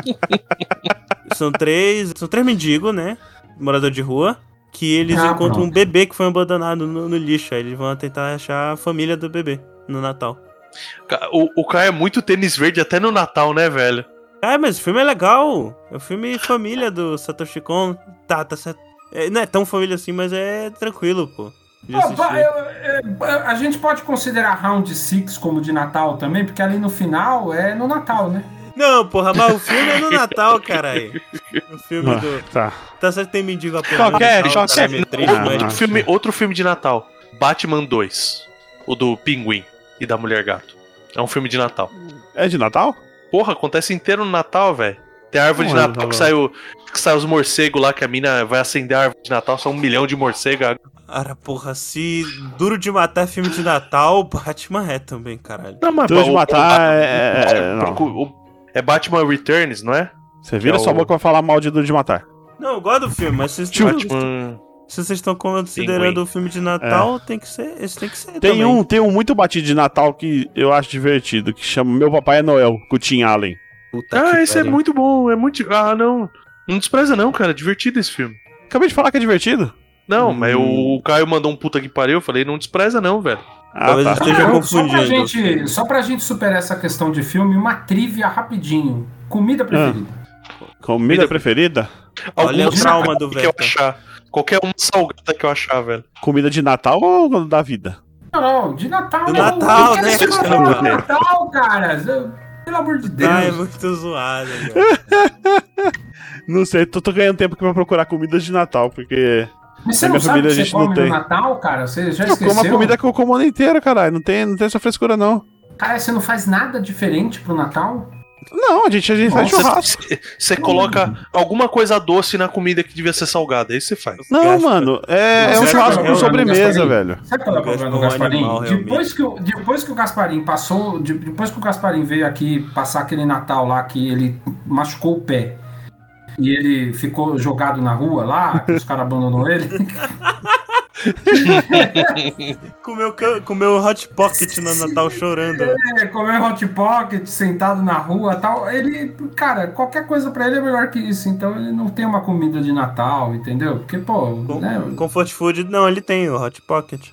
são três. São três mendigos, né? Morador de rua. Que eles Ah, encontram pronto. um bebê que foi abandonado no, no lixo. Aí eles vão tentar achar a família do bebê no Natal. O, o cara é muito tênis verde até no Natal, né, velho? É, mas o filme é legal. É o filme família do Satoshi Kon. Tá, tá certo. É, não é tão família assim, mas é tranquilo, pô. Eu- a gente pode considerar Round 6 como de Natal também, porque ali no final é no Natal, né? Não, porra, mas o filme é no Natal, caralho. O filme Ah, do. Tá. Tá certo que tem mendigo apanhando. Qualquer- e tal, qualquer- cara, é Ah, Outro ah, filme, outro filme de Natal. Batman 2. O do Pinguim e da Mulher Gato. É um filme de Natal. É de Natal? Porra, acontece inteiro no Natal, velho. Tem a árvore Não de é, Natal não, que não. sai, o- que sai os morcegos lá, que a mina vai acender a árvore de Natal, são um milhão de morcegos. Cara, porra, se Duro de Matar é filme de Natal, Batman é também, caralho. Não, mas Duro de Matar o- é- é- não. o- o- é Batman Returns, não é? Você vira É sua o- boca pra falar mal de Duro de Matar. Não, eu gosto do filme, mas se, se vocês estão considerando o filme de Natal, tem que ser. Esse tem que ser. Tem também. um, tem um muito batido de Natal que eu acho divertido, que chama Meu Papai é Noel, com o Tim Allen. Puta Ah, esse é pariu. muito bom, é muito. Ah, não. Não despreza, não, cara. É divertido esse filme. Acabei de falar que é divertido. Não, Hum. mas o, o Caio mandou um puta que pariu. Eu falei, não despreza, não, velho. Ah, Talvez tá. esteja Não, só, pra confundindo. gente, só pra gente superar essa questão de filme, uma trivia rapidinho. Comida preferida. Comida Comida- preferida? Olha o trauma do achar. Qualquer uma salgada que eu achar, velho. Comida de Natal ou da vida? Não, não, de Natal. Do não. Natal, Eu né, de Natal, cara. Pelo amor de Deus. Ah, é muito zoado, cara. Não sei, tô, tô ganhando tempo aqui pra procurar comidas de Natal, porque Mas você na não minha família que a você gente não tem. no Natal, cara? Você já eu como esqueceu? a comida que eu como o ano inteiro, caralho. Não tem, não tem essa frescura, não. Cara, você não faz nada diferente pro Natal? Não, a gente, a gente faz churrasco. Você- Você coloca alguma coisa doce na comida que devia ser salgada. Aí você faz. Não, Gaspa. mano, é, é um churrasco sabe com sobremesa, velho. Sabe qual é o problema do é Gasparim? depois, que o, depois que o Gasparim passou, de- depois que o Gasparim veio aqui passar aquele Natal lá que ele machucou o pé e ele ficou jogado na rua lá, que os caras abandonou ele. Com meu, com meu hot pocket no Natal chorando. É, comer hot pocket, sentado na rua tal. Ele, cara, qualquer coisa pra ele é melhor que isso. Então ele não tem uma comida de Natal, entendeu? Porque, pô, Com, né, Comfort Food, não, ele tem o hot pocket.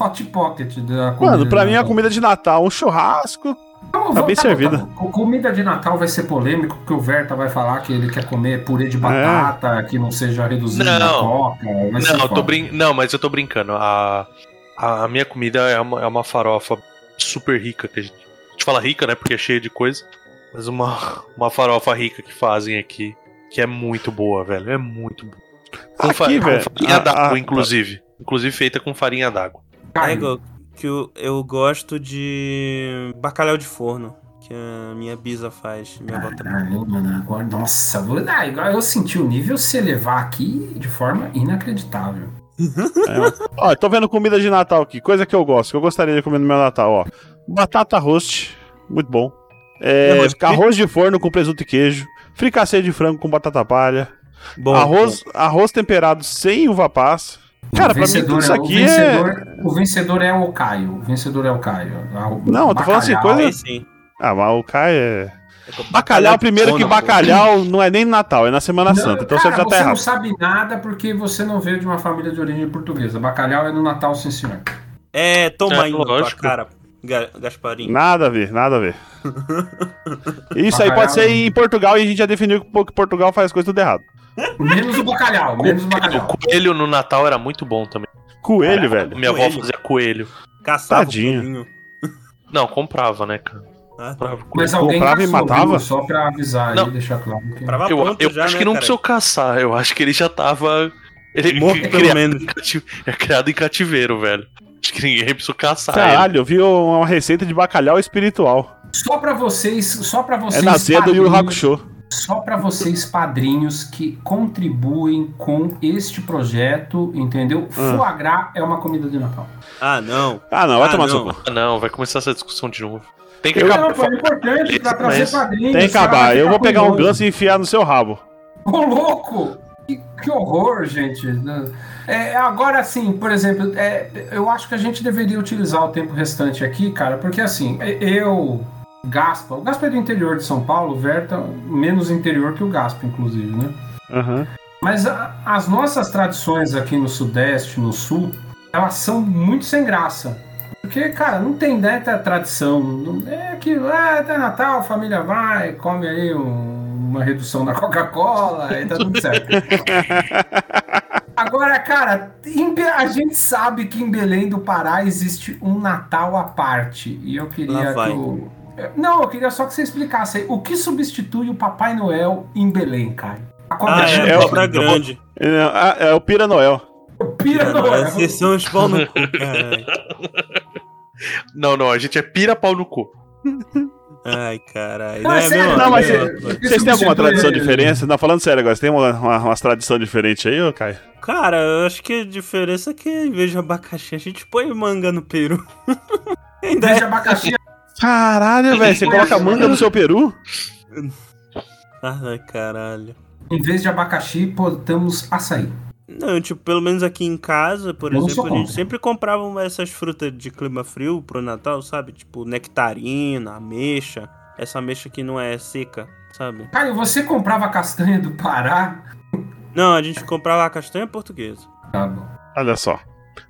hot pocket da comida. Mano, pra de mim a comida de Natal, um churrasco. Não, tá bem bom, servida. bom. Comida de Natal vai ser polêmico, porque o Verta vai falar que ele quer comer purê de batata, que não seja reduzido na coca. Não, tô brin... não, mas eu tô brincando. A, a minha comida é uma, é uma farofa super rica. Que a, gente, a gente fala rica, né? Porque é cheia de coisa. Mas uma, uma farofa rica que fazem aqui. Que é muito boa, velho. É muito boa. Com, fa- Aqui, com velho. farinha d'água, a- inclusive. Inclusive feita com farinha d'água. É igual que eu, eu gosto de bacalhau de forno, que a minha bisa faz. Minha. Caralho, mano, agora, nossa, vou- ah, agora eu senti o nível se elevar aqui de forma inacreditável. Ó, eu tô vendo comida de Natal aqui, coisa que eu gosto, que eu gostaria de comer no meu Natal, ó. Batata roast, muito bom. É, Arroz arroz de forno com presunto e queijo. Fricassê de frango com batata palha. Bom, arroz, arroz temperado sem uva passa. Cara, O pra mim tudo isso é- aqui o é. vencedor, o vencedor é o Caio. O vencedor é o Caio. O Não, eu tô falando assim, coisa- aí sim. Ah, mas o Caio é. Bacalhau, Bacalhau, de primeiro que bacalhau não é nem no Natal, é na Semana Não, Santa. Então cara, você já tá você não errado. sabe nada porque você não veio de uma família de origem portuguesa. Bacalhau é no Natal, sim senhor. É, toma É, aí lógico. cara, Ga- Gasparinho. Nada a ver, nada a ver. Isso aí Bacalhau- pode ser em Portugal e a gente já definiu que que Portugal faz coisa tudo errado. Menos o bacalhau, menos o O bacalhau. coelho no Natal era muito bom também. Coelho, velho. Minha avó Coelho. fazia coelho. Caçava Tadinho. o coelhinho. Não, comprava, né, cara? Ah, tá. Mas alguém Comprava e matava? Só pra avisar Não. aí, deixar claro. Que... Eu, eu já, acho né, que não cara? precisou caçar. Eu acho que ele já tava. Ele Morto, é pelo criado menos. É criado em cativeiro, velho. Acho que ninguém precisou caçar ele. Caralho, eu vi uma receita de bacalhau espiritual. Só pra vocês, só pra É vocês. na ceia do Yu Hakusho. Só para vocês padrinhos que contribuem com este projeto, entendeu? Ah. Foie gras é uma comida de Natal. Ah, não. Ah, não, vai Ah, tomar não. Ah, não, vai começar essa discussão de novo. Tem que Eu- acabar. Não, é importante pra trazer Mas padrinhos. Tem que acabar. Eu vou pegar um ganso e enfiar no seu rabo. Ô, louco! Que, que horror, gente. É, agora, assim, por exemplo, é, eu acho que a gente deveria utilizar o tempo restante aqui, cara, porque assim, eu, Gaspa, o Gaspa é do interior de São Paulo, o Verta menos interior que o Gaspa, inclusive, né? Aham. Mas a- as nossas tradições aqui no Sudeste, no Sul, elas são muito sem graça. Porque, cara, não tem né, tradição. Não- É aquilo, ah, até Natal, a família vai, come aí um- uma redução da Coca-Cola e tá tudo certo. Agora, cara, a gente sabe que em Belém do Pará existe um Natal à parte. E eu queria que o. Não, eu queria só que você explicasse aí. O que substitui o Papai Noel em Belém, cara? A Ah, cobra é, é a o- grande. É, ah, é o Pira Noel. Pira Noel. Vocês são os pau no cu, caralho. Não, não, a gente é pira pau no cu. Ai, caralho. Não, é sério? Não, mas É Vocês têm alguma tradição diferente? Não, falando sério agora, você tem uma, uma, umas tradição diferente aí, ô Caio? Cara, eu acho que a diferença é que em vez de abacaxi, a gente põe manga no peru. Ainda Deixa é. abacaxi. Caralho, velho, você coloca manga no seu peru? Ai, caralho. Em vez de abacaxi, botamos açaí. Não, tipo, pelo menos aqui em casa, por não exemplo, a gente sempre comprava essas frutas de clima frio pro Natal, sabe? Tipo, nectarina, ameixa. Essa ameixa que não é seca, sabe? Caio, você comprava castanha do Pará? Não, a gente comprava a castanha portuguesa. Tá bom. Olha só.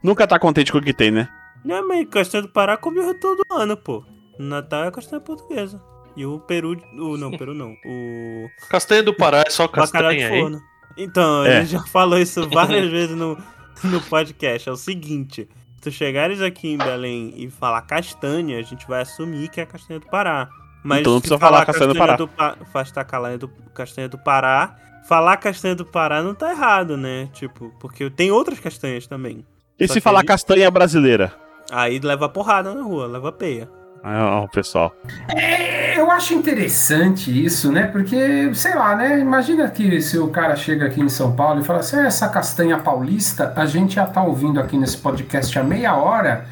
Nunca tá contente com o que tem, né? Não, mas castanha do Pará come todo ano, pô. Natal é castanha portuguesa. E o peru. O, não, peru não. O Castanha do Pará é só de castanha, hein? forno. Então, É. a gente já falou isso várias vezes no, no podcast. É o seguinte: se tu chegares aqui em Belém e falar castanha, a gente vai assumir que é castanha do Pará. Mas Então não precisa falar castanha do Pará. Pa, faz tacalanha do castanha do Pará. Falar castanha do Pará não tá errado, né? Tipo, porque tem outras castanhas também. E Só se falar aí- castanha brasileira? Aí leva porrada na rua, leva peia. Ah, ó, pessoal. É, eu acho interessante isso, né? Porque, sei lá, né? Imagina que se o cara chega aqui em São Paulo e fala assim: "Ah, essa castanha paulista, a gente já tá ouvindo aqui nesse podcast há meia hora,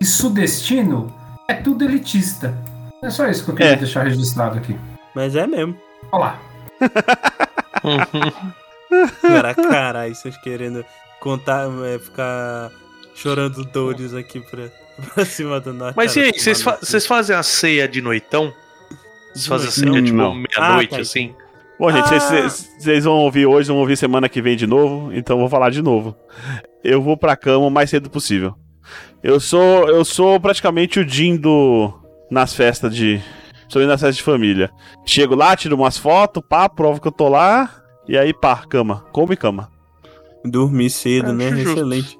e sudestino é tudo elitista. É só isso que eu queria É. deixar registrado aqui. Mas é mesmo. Olha lá. Cara, caralho, vocês querendo contar, é, ficar chorando dores aqui pra, pra cima do norte. Mas e aí, vocês fa vocês fazem a ceia de noitão? Vocês fazem a ceia tipo meia-noite, Ah, tá, assim? Bom, gente, Ah. vocês vocês vão ouvir hoje, vão ouvir semana que vem de novo, então eu vou falar de novo. Eu vou pra cama o mais cedo possível. Eu sou eu sou praticamente o Jim do nas festas de sobre nas festas de família. Chego lá, tiro umas fotos, pá, provo que eu tô lá e aí pá, cama, como e cama. Dormir cedo, Acho né? justo. Excelente.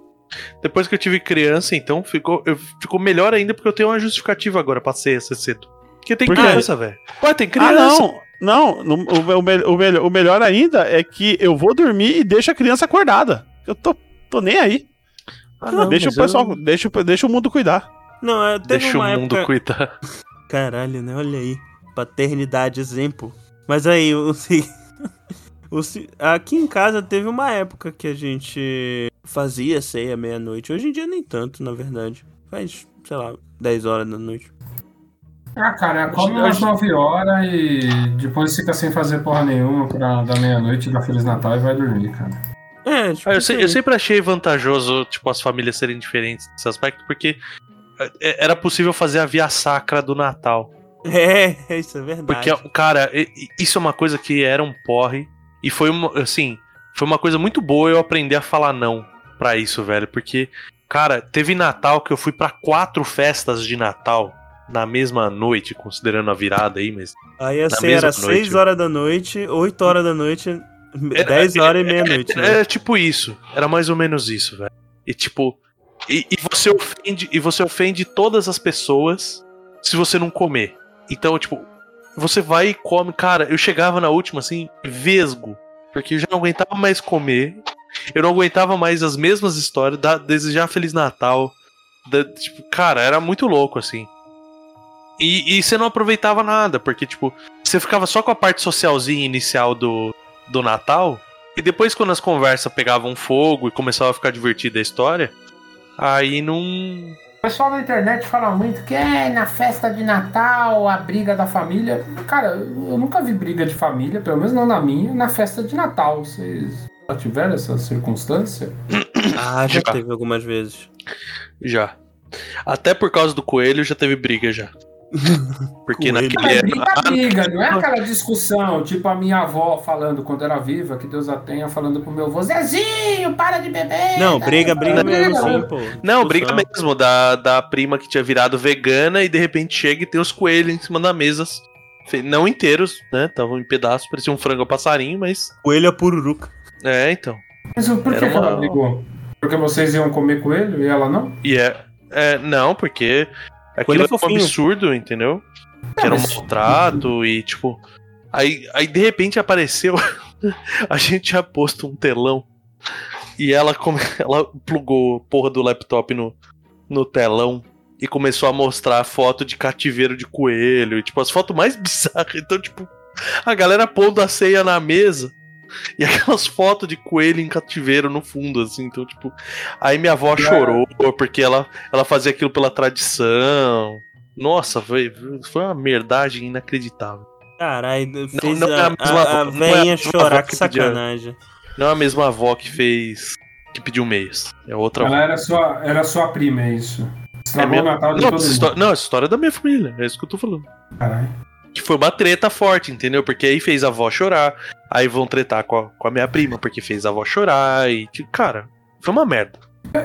Depois que eu tive criança, então ficou, eu- ficou melhor ainda porque eu tenho uma justificativa agora pra ser cedo. Porque tem Por quê? criança, velho. Ué, tem Ah, criança. não. Não, no- o, o, me- o melhor- o melhor ainda é que eu vou dormir e deixo a criança acordada. Eu tô, tô nem aí. Ah, não, deixa o mas eu- pessoal, deixa, o- deixa o mundo cuidar. Não, Deixa o mundo época... cuidar. Caralho, né? Olha aí. Paternidade, exemplo. Mas aí, o, se- o se- aqui em casa teve uma época que a gente fazia ceia meia-noite. Hoje em dia nem tanto, na verdade. Faz, sei lá, 10 horas da noite. Ah, cara, come umas acho- 9 horas e depois fica sem fazer porra nenhuma pra da meia-noite da Feliz Natal e vai dormir, cara. É, tipo, Ah, eu, se- aí. eu sempre achei vantajoso, tipo, as famílias serem diferentes nesse aspecto, porque é, era possível fazer a via sacra do Natal. É, isso é verdade. Porque, cara, isso é uma coisa que era um porre. E foi uma, assim, foi uma coisa muito boa eu aprender a falar não pra isso, velho. Porque, cara, teve Natal que eu fui pra quatro festas de Natal na mesma noite, considerando a virada aí, mas. Aí a na ceia era noite. 6 horas da noite, 8 horas da noite, Era- 10 horas e meia-noite, né? Era tipo isso. Era mais ou menos isso, velho. E tipo. E, e você ofende, e você ofende todas as pessoas se você não comer. Então, tipo, você vai e come. Cara, eu chegava na última, assim, vesgo. Porque eu já não aguentava mais comer. Eu não aguentava mais as mesmas histórias. Da, desejar Feliz Natal. da- tipo, cara, era muito louco, assim. E, e você não aproveitava nada, porque, tipo, você ficava só com a parte socialzinha inicial do, do Natal. E depois, quando as conversas pegavam fogo e começava a ficar divertida a história, aí não. O pessoal na internet fala muito que é na festa de Natal, a briga da família. Cara, eu nunca vi briga de família, pelo menos não na minha, na festa de Natal. Vocês já tiveram essa circunstância? Ah, já Já. teve algumas vezes. Já. Até por causa do coelho já teve briga já. Porque naquele é briga, não é aquela discussão, tipo a minha avó falando quando era viva, que Deus a tenha, falando pro meu avô, Zezinho, para de beber! Não, cara." briga, briga mesmo, sim, pô. Não, Discussão. briga mesmo, da, da prima que tinha virado vegana e de repente chega e tem os coelhos em cima da mesa. Não inteiros, né? Estavam em pedaços, parecia um frango a passarinho, mas. Coelho é pururuca. É, então. Mas por que, Era que ela uma- brigou? Porque vocês iam comer coelho e ela não? E é. é não, porque. Aquilo é é um absurdo, entendeu? Que era um mas- maltrato e, tipo. Aí, aí de repente apareceu. a gente tinha posto um telão. E ela, come- ela plugou a porra do laptop no, no telão. E começou a mostrar foto de cativeiro de coelho. E, tipo, as fotos mais bizarras. Então, tipo, a galera pondo a ceia na mesa. E aquelas fotos de coelho em cativeiro no fundo, assim. Então, tipo. Aí minha avó chorou porque ela, ela fazia aquilo pela tradição. Nossa, foi, foi uma merdagem inacreditável. Caralho, fez não é a, a mesma a, a avó, não é a velhinha mesma chorar, que pedia. sacanagem. Não é a mesma avó que fez. que pediu meias. É outra Ela avó. era sua, era sua prima, é isso. Estragou minha- o Natal de Não, todo história, não, essa história é da minha família. É isso que eu tô falando. Caralho. Que foi uma treta forte, entendeu? Porque aí fez a avó chorar. Aí vão tretar com a, com a minha prima, porque fez a avó chorar. E, cara, foi uma merda.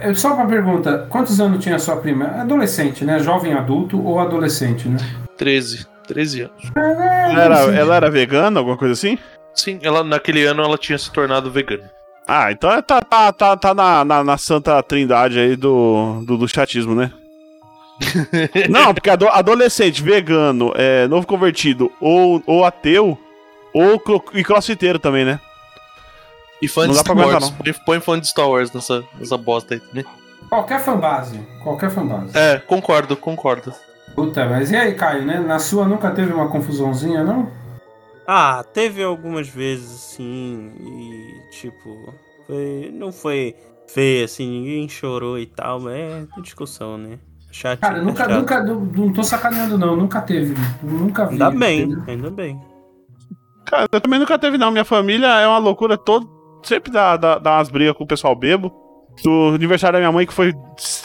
Eu- Só uma pergunta, quantos anos tinha sua prima? Adolescente, né? Jovem adulto ou adolescente, né? 13. 13 anos. Ela era, ela era vegana, alguma coisa assim? Sim, ela, naquele ano ela tinha se tornado vegana. Ah, então é- tá, tá, tá, tá na, na, na santa trindade aí do, do, do chatismo, né? Não, porque ado- adolescente, vegano, é, novo convertido ou, ou ateu, ou cro- e crossfiteiro também, né? E fã Não de Star aguentar, Wars. Põe, põe fã de Star Wars nessa, nessa bosta aí também. Qualquer fanbase, qualquer fanbase. É, concordo, concordo. Puta, mas e aí, Caio, né? Na sua nunca teve uma confusãozinha, não? Ah, teve algumas vezes sim, e tipo, foi, não foi feio assim, ninguém chorou e tal, mas é discussão, né? Chato. Cara, nunca, chato. nunca, não, tô sacaneando, não. Nunca teve. Nunca vi. Ainda bem, entendeu? ainda bem. Cara, eu também nunca teve, não. Minha família é uma loucura todo, sempre dá, dá, dá umas brigas com o pessoal bebo. Do aniversário da minha mãe, que foi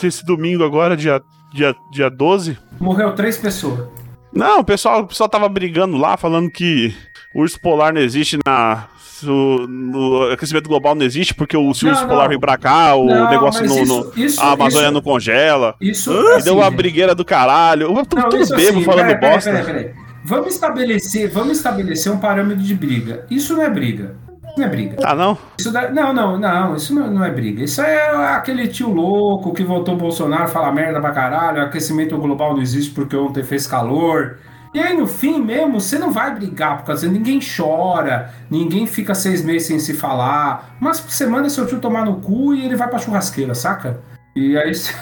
esse domingo agora, dia, dia, dia 12. Morreu três pessoas. Não, o pessoal, o pessoal tava brigando lá, falando que o urso polar não existe na. O, no aquecimento global não existe porque o, se o Não, urso polar vem pra cá, o Não, negócio mas não. isso- isso- a Amazônia isso- não congela. Isso E assim, deu uma gente. brigueira do caralho. Tudo, Não, tudo isso bebo assim, falando peraí, bosta. peraí, peraí. Vamos estabelecer, vamos estabelecer um parâmetro de briga. Isso não é briga. Isso não é briga. Ah, não? Isso da- Não, não, não, isso não, não é briga. Isso é aquele tio louco que votou Bolsonaro, fala merda pra caralho, aquecimento global não existe porque ontem fez calor. E aí, no fim mesmo, você não vai brigar, por causa ninguém chora, ninguém fica seis meses sem se falar. Mas você manda seu tio tomar no cu e ele vai pra churrasqueira, saca? E aí você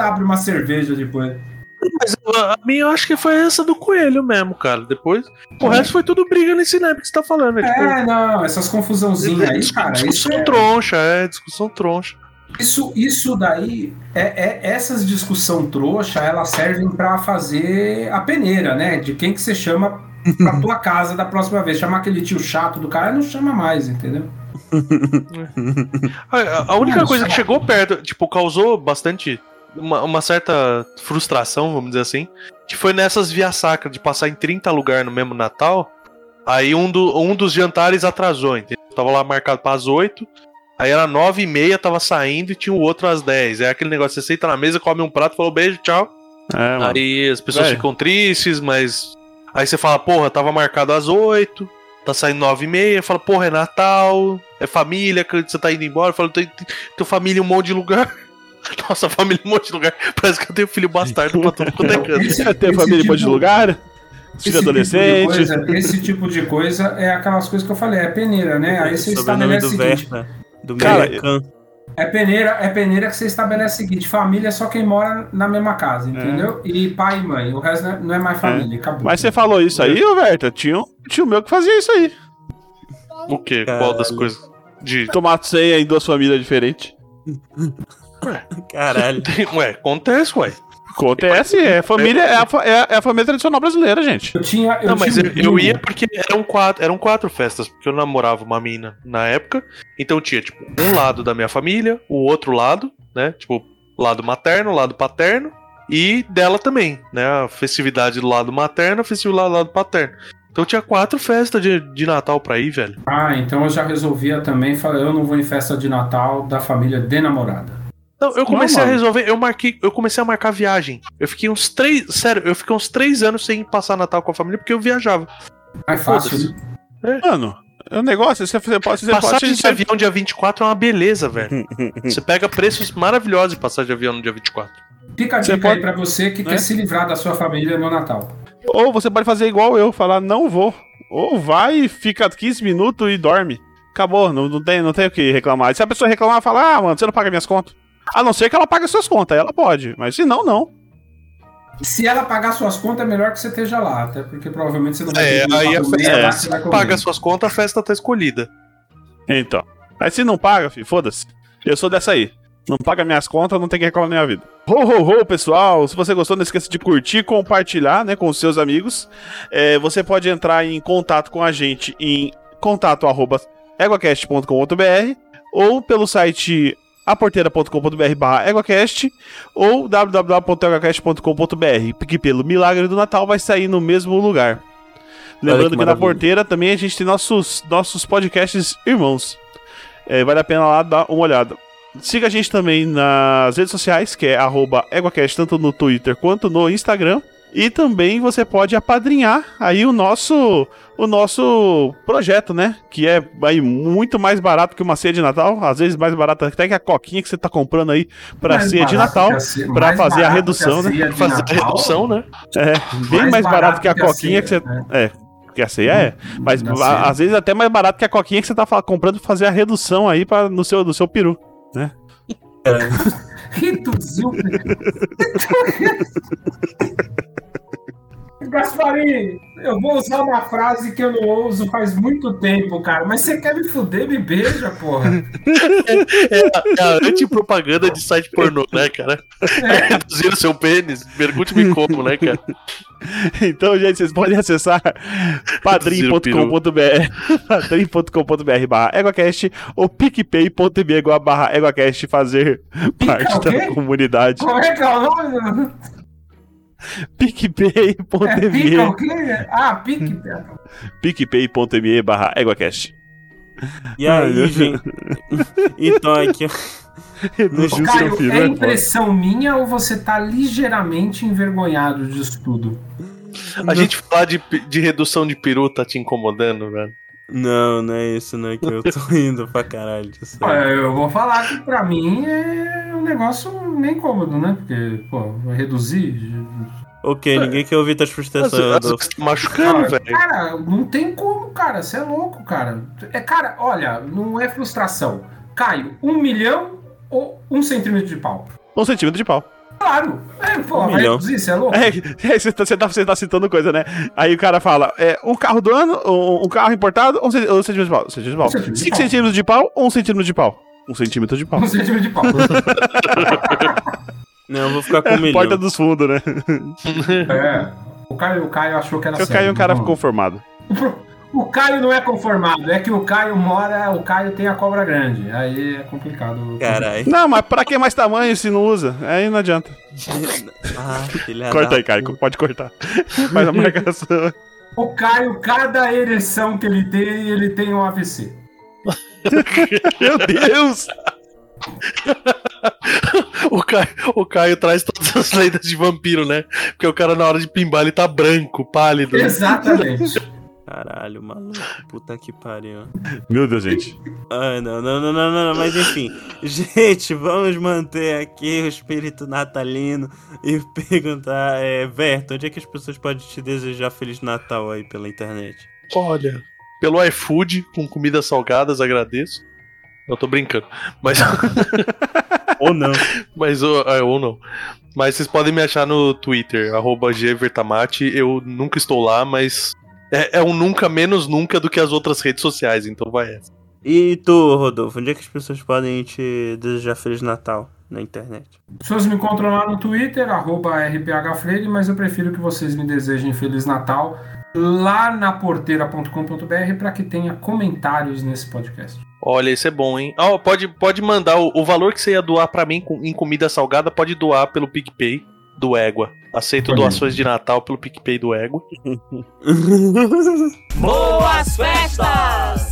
abre uma cerveja depois. Mas a minha eu acho que foi essa do coelho mesmo, cara. Depois. O resto foi tudo briga nesse naipe que você tá falando. É, tipo, É, não, essas confusãozinhas aí, dis- cara, discussão é, troncha, é, discussão troncha. Isso, isso daí, é, é- essas discussão trouxa, elas servem pra fazer a peneira, né? De quem que você chama pra tua casa da próxima vez. Chamar aquele tio chato do cara, não chama mais, entendeu? A, a- a única coisa que chegou perto, tipo, causou bastante. Uma, uma certa frustração, vamos dizer assim. Que foi nessas via sacra de passar em 30 lugares no mesmo Natal. Aí um, do, um dos jantares atrasou, entendeu? Tava lá marcado para as 8. Aí era 9 e meia, tava saindo e tinha o outro às 10. É aquele negócio, você senta na mesa, come um prato, falou beijo, tchau. É. Aí as pessoas Velho. ficam tristes, mas. Aí você fala, porra, tava marcado às 8, tá saindo 9 e meia, fala, porra, é Natal, é família, que você tá indo embora, fala, tem, tem família em um monte de lugar. Nossa, família em um monte de lugar. Parece que eu tenho filho bastardo pra tudo quanto é canto. Tem esse família em monte de tipo- lugar. Filho tipo de adolescente. coisa- esse tipo de coisa é aquelas coisas que eu falei, é peneira, né? Aí você Sobrenome estabelece o do seguinte: Verta. Do Cara, é peneira, é peneira que você estabelece o seguinte: família é só quem mora na mesma casa, entendeu? E pai e mãe, o resto não é, não é mais família, acabou. Mas você falou isso aí, ô Verta? Tinha um tio meu que fazia isso aí. O quê? Qual das coisas? De. Tomar ceia em duas famílias diferentes. Caralho. Ué, acontece, ué. Acontece, é família, é a, fa- é a- é a família tradicional brasileira, gente. Eu tinha. Eu Não, mas tinha eu, eu ia porque eram quatro, eram quatro festas, porque eu namorava uma mina na época. Então tinha, tipo, um lado da minha família, o outro lado, né? Tipo, lado materno, lado paterno, e dela também, né? A festividade do lado materno, a festividade do lado paterno. Então tinha quatro festas de, de Natal pra ir, velho. Ah, então eu já resolvia também. Falei, eu não vou em festa de Natal da família de namorada. Não, eu comecei a mano. resolver, eu marquei, eu comecei a marcar viagem. Eu fiquei uns três, sério, eu fiquei uns três anos sem passar Natal com a família porque eu viajava. Mais fácil, né? Mano, é um negócio, você, você pode. Você Passagem pode de avião dia 24 é uma beleza, velho. Você pega preços maravilhosos de passagem de avião no dia 24. Fica a Você dica pode- aí pra você que né? quer se livrar da sua família no Natal. Ou você pode fazer igual eu, falar não vou. Ou vai, fica 15 minutos e dorme. Acabou, não, não, tem, não tem o que reclamar. Se a pessoa reclamar, fala, ah, mano, você não paga minhas contas. A não ser que ela pague suas contas, ela pode. Mas se não, não. Se ela pagar suas contas, é melhor que você esteja lá, até porque provavelmente você não vai É, aí a festa- lá é, comer. Paga suas contas, a festa tá escolhida. Então. Mas se não paga, filho, foda-se. Eu sou dessa aí. Não paga minhas contas, não tem que reclamar na minha vida. Ho, ho, ho, pessoal. Se você gostou, não esqueça de curtir e compartilhar né, com os seus amigos. É, você pode entrar em contato com a gente em contato arroba eguacast.com.br ou pelo site aporteira.com.br barra eguacast ou www.eguacast.com.br que pelo milagre do Natal vai sair no mesmo lugar. Lembrando que que, na porteira também a gente tem nossos, nossos podcasts irmãos. É, vale a pena lá dar uma olhada. Siga a gente também nas redes sociais, que é arroba EguaCast, tanto no Twitter quanto no Instagram. E também você pode apadrinhar aí o nosso o nosso projeto, né? Que é aí muito mais barato que uma ceia de Natal, às vezes mais barato até que a coquinha que você tá comprando aí pra Mais ceia de barato Natal, que a ceia- pra mais fazer a barato redução, que a né? ceia Fazer a Natal, redução, né? é bem mais, barato, que a coquinha que você ceia, né? é, que a ceia é, mas Na a- ceia. às vezes até mais barato que a coquinha que você tá fa- comprando pra fazer a redução aí para no seu no seu peru. Reduzir o... Gasparim, eu vou usar uma frase que eu não uso faz muito tempo, cara. Mas você quer me fuder, me beija, porra. É a, é a antipropaganda de site pornô, né, cara? É. Reduzir o seu pênis. Pergunte-me como, né, cara? Então, gente, vocês podem acessar padrim.com.br padrim.com.br barra EguaCast ou picpay.me barra EguaCast fazer parte o quê? da comunidade. Como é que é o nome? É, picpay.me quê? Ah, pique. picpay.me barra EguaCast. E aí, gente. Então aqui. Reduz seu Caio, filho, é impressão minha ou você tá ligeiramente envergonhado disso tudo? A gente falar de, de redução de peru tá te incomodando, velho. Não, não é isso, não é que eu tô indo pra caralho disso. aí. Olha, Eu vou falar que pra mim é um negócio meio incômodo, né? Porque, pô, vai reduzir. Ok, ninguém quer ouvir tuas frustrações, tá machucando, velho. cara, não tem como, cara. Você é louco, cara. É, cara, olha, não é frustração. Caio, um milhão ou um centímetro de pau? Um centímetro de pau. Claro. É, pô, Um vai milhão. reduzir, você é louco? É, é, você, tá, você, tá, você tá citando coisa, né? Aí o cara fala: é, um carro do ano, um, um carro importado, um, centi- um centímetro de pau. Um centímetro de pau. Um centímetro de Cinco pau. centímetros de pau ou um centímetro de pau? Um centímetro de pau. Um centímetro de pau. Não, eu vou ficar com um milhão. Porta dos fundos, né? é. O Caio, o Caio achou que era Se o sério, Caio um cara não. conformado. O Caio não é conformado, é que o Caio mora, o Caio tem a cobra grande. Aí é complicado. Caralho. Não, mas pra que mais tamanho se não usa? Aí não adianta. Ah, filha Corta aí, Caio. Pode cortar. Faz a marcação. O Caio, cada ereção que ele tem, ele tem um AVC. Meu Deus! O Caio, o Caio traz todas as lendas de vampiro, né? Porque o cara na hora de pimbar ele tá branco, pálido. Exatamente. Caralho, maluco. Puta que pariu. Meu Deus, gente. Ah, não, não, não, não, não, não, mas enfim. Gente, vamos manter aqui o espírito natalino e perguntar, é, Berto, onde é que as pessoas podem te desejar Feliz Natal aí pela internet? Olha, pelo iFood, com comidas salgadas, agradeço. Eu tô brincando. Mas, Ou não. mas ô, ah, ou não. Mas vocês podem me achar no Twitter, arroba gvertamate. Eu nunca estou lá, mas é, é um nunca menos nunca do que as outras redes sociais, então vai essa. E tu, Rodolfo, onde é que as pessoas podem te desejar Feliz Natal na internet? As pessoas me encontram lá no Twitter, arroba rphfreire, mas eu prefiro que vocês me desejem Feliz Natal lá na porteira.com.br para que tenha comentários nesse podcast. Olha, isso é bom, hein? Ó, pode, pode mandar o, o valor que você ia doar pra mim com- em comida salgada, pode doar pelo PicPay do Égua. Aceito doações de Natal pelo PicPay do Égua. Boas festas!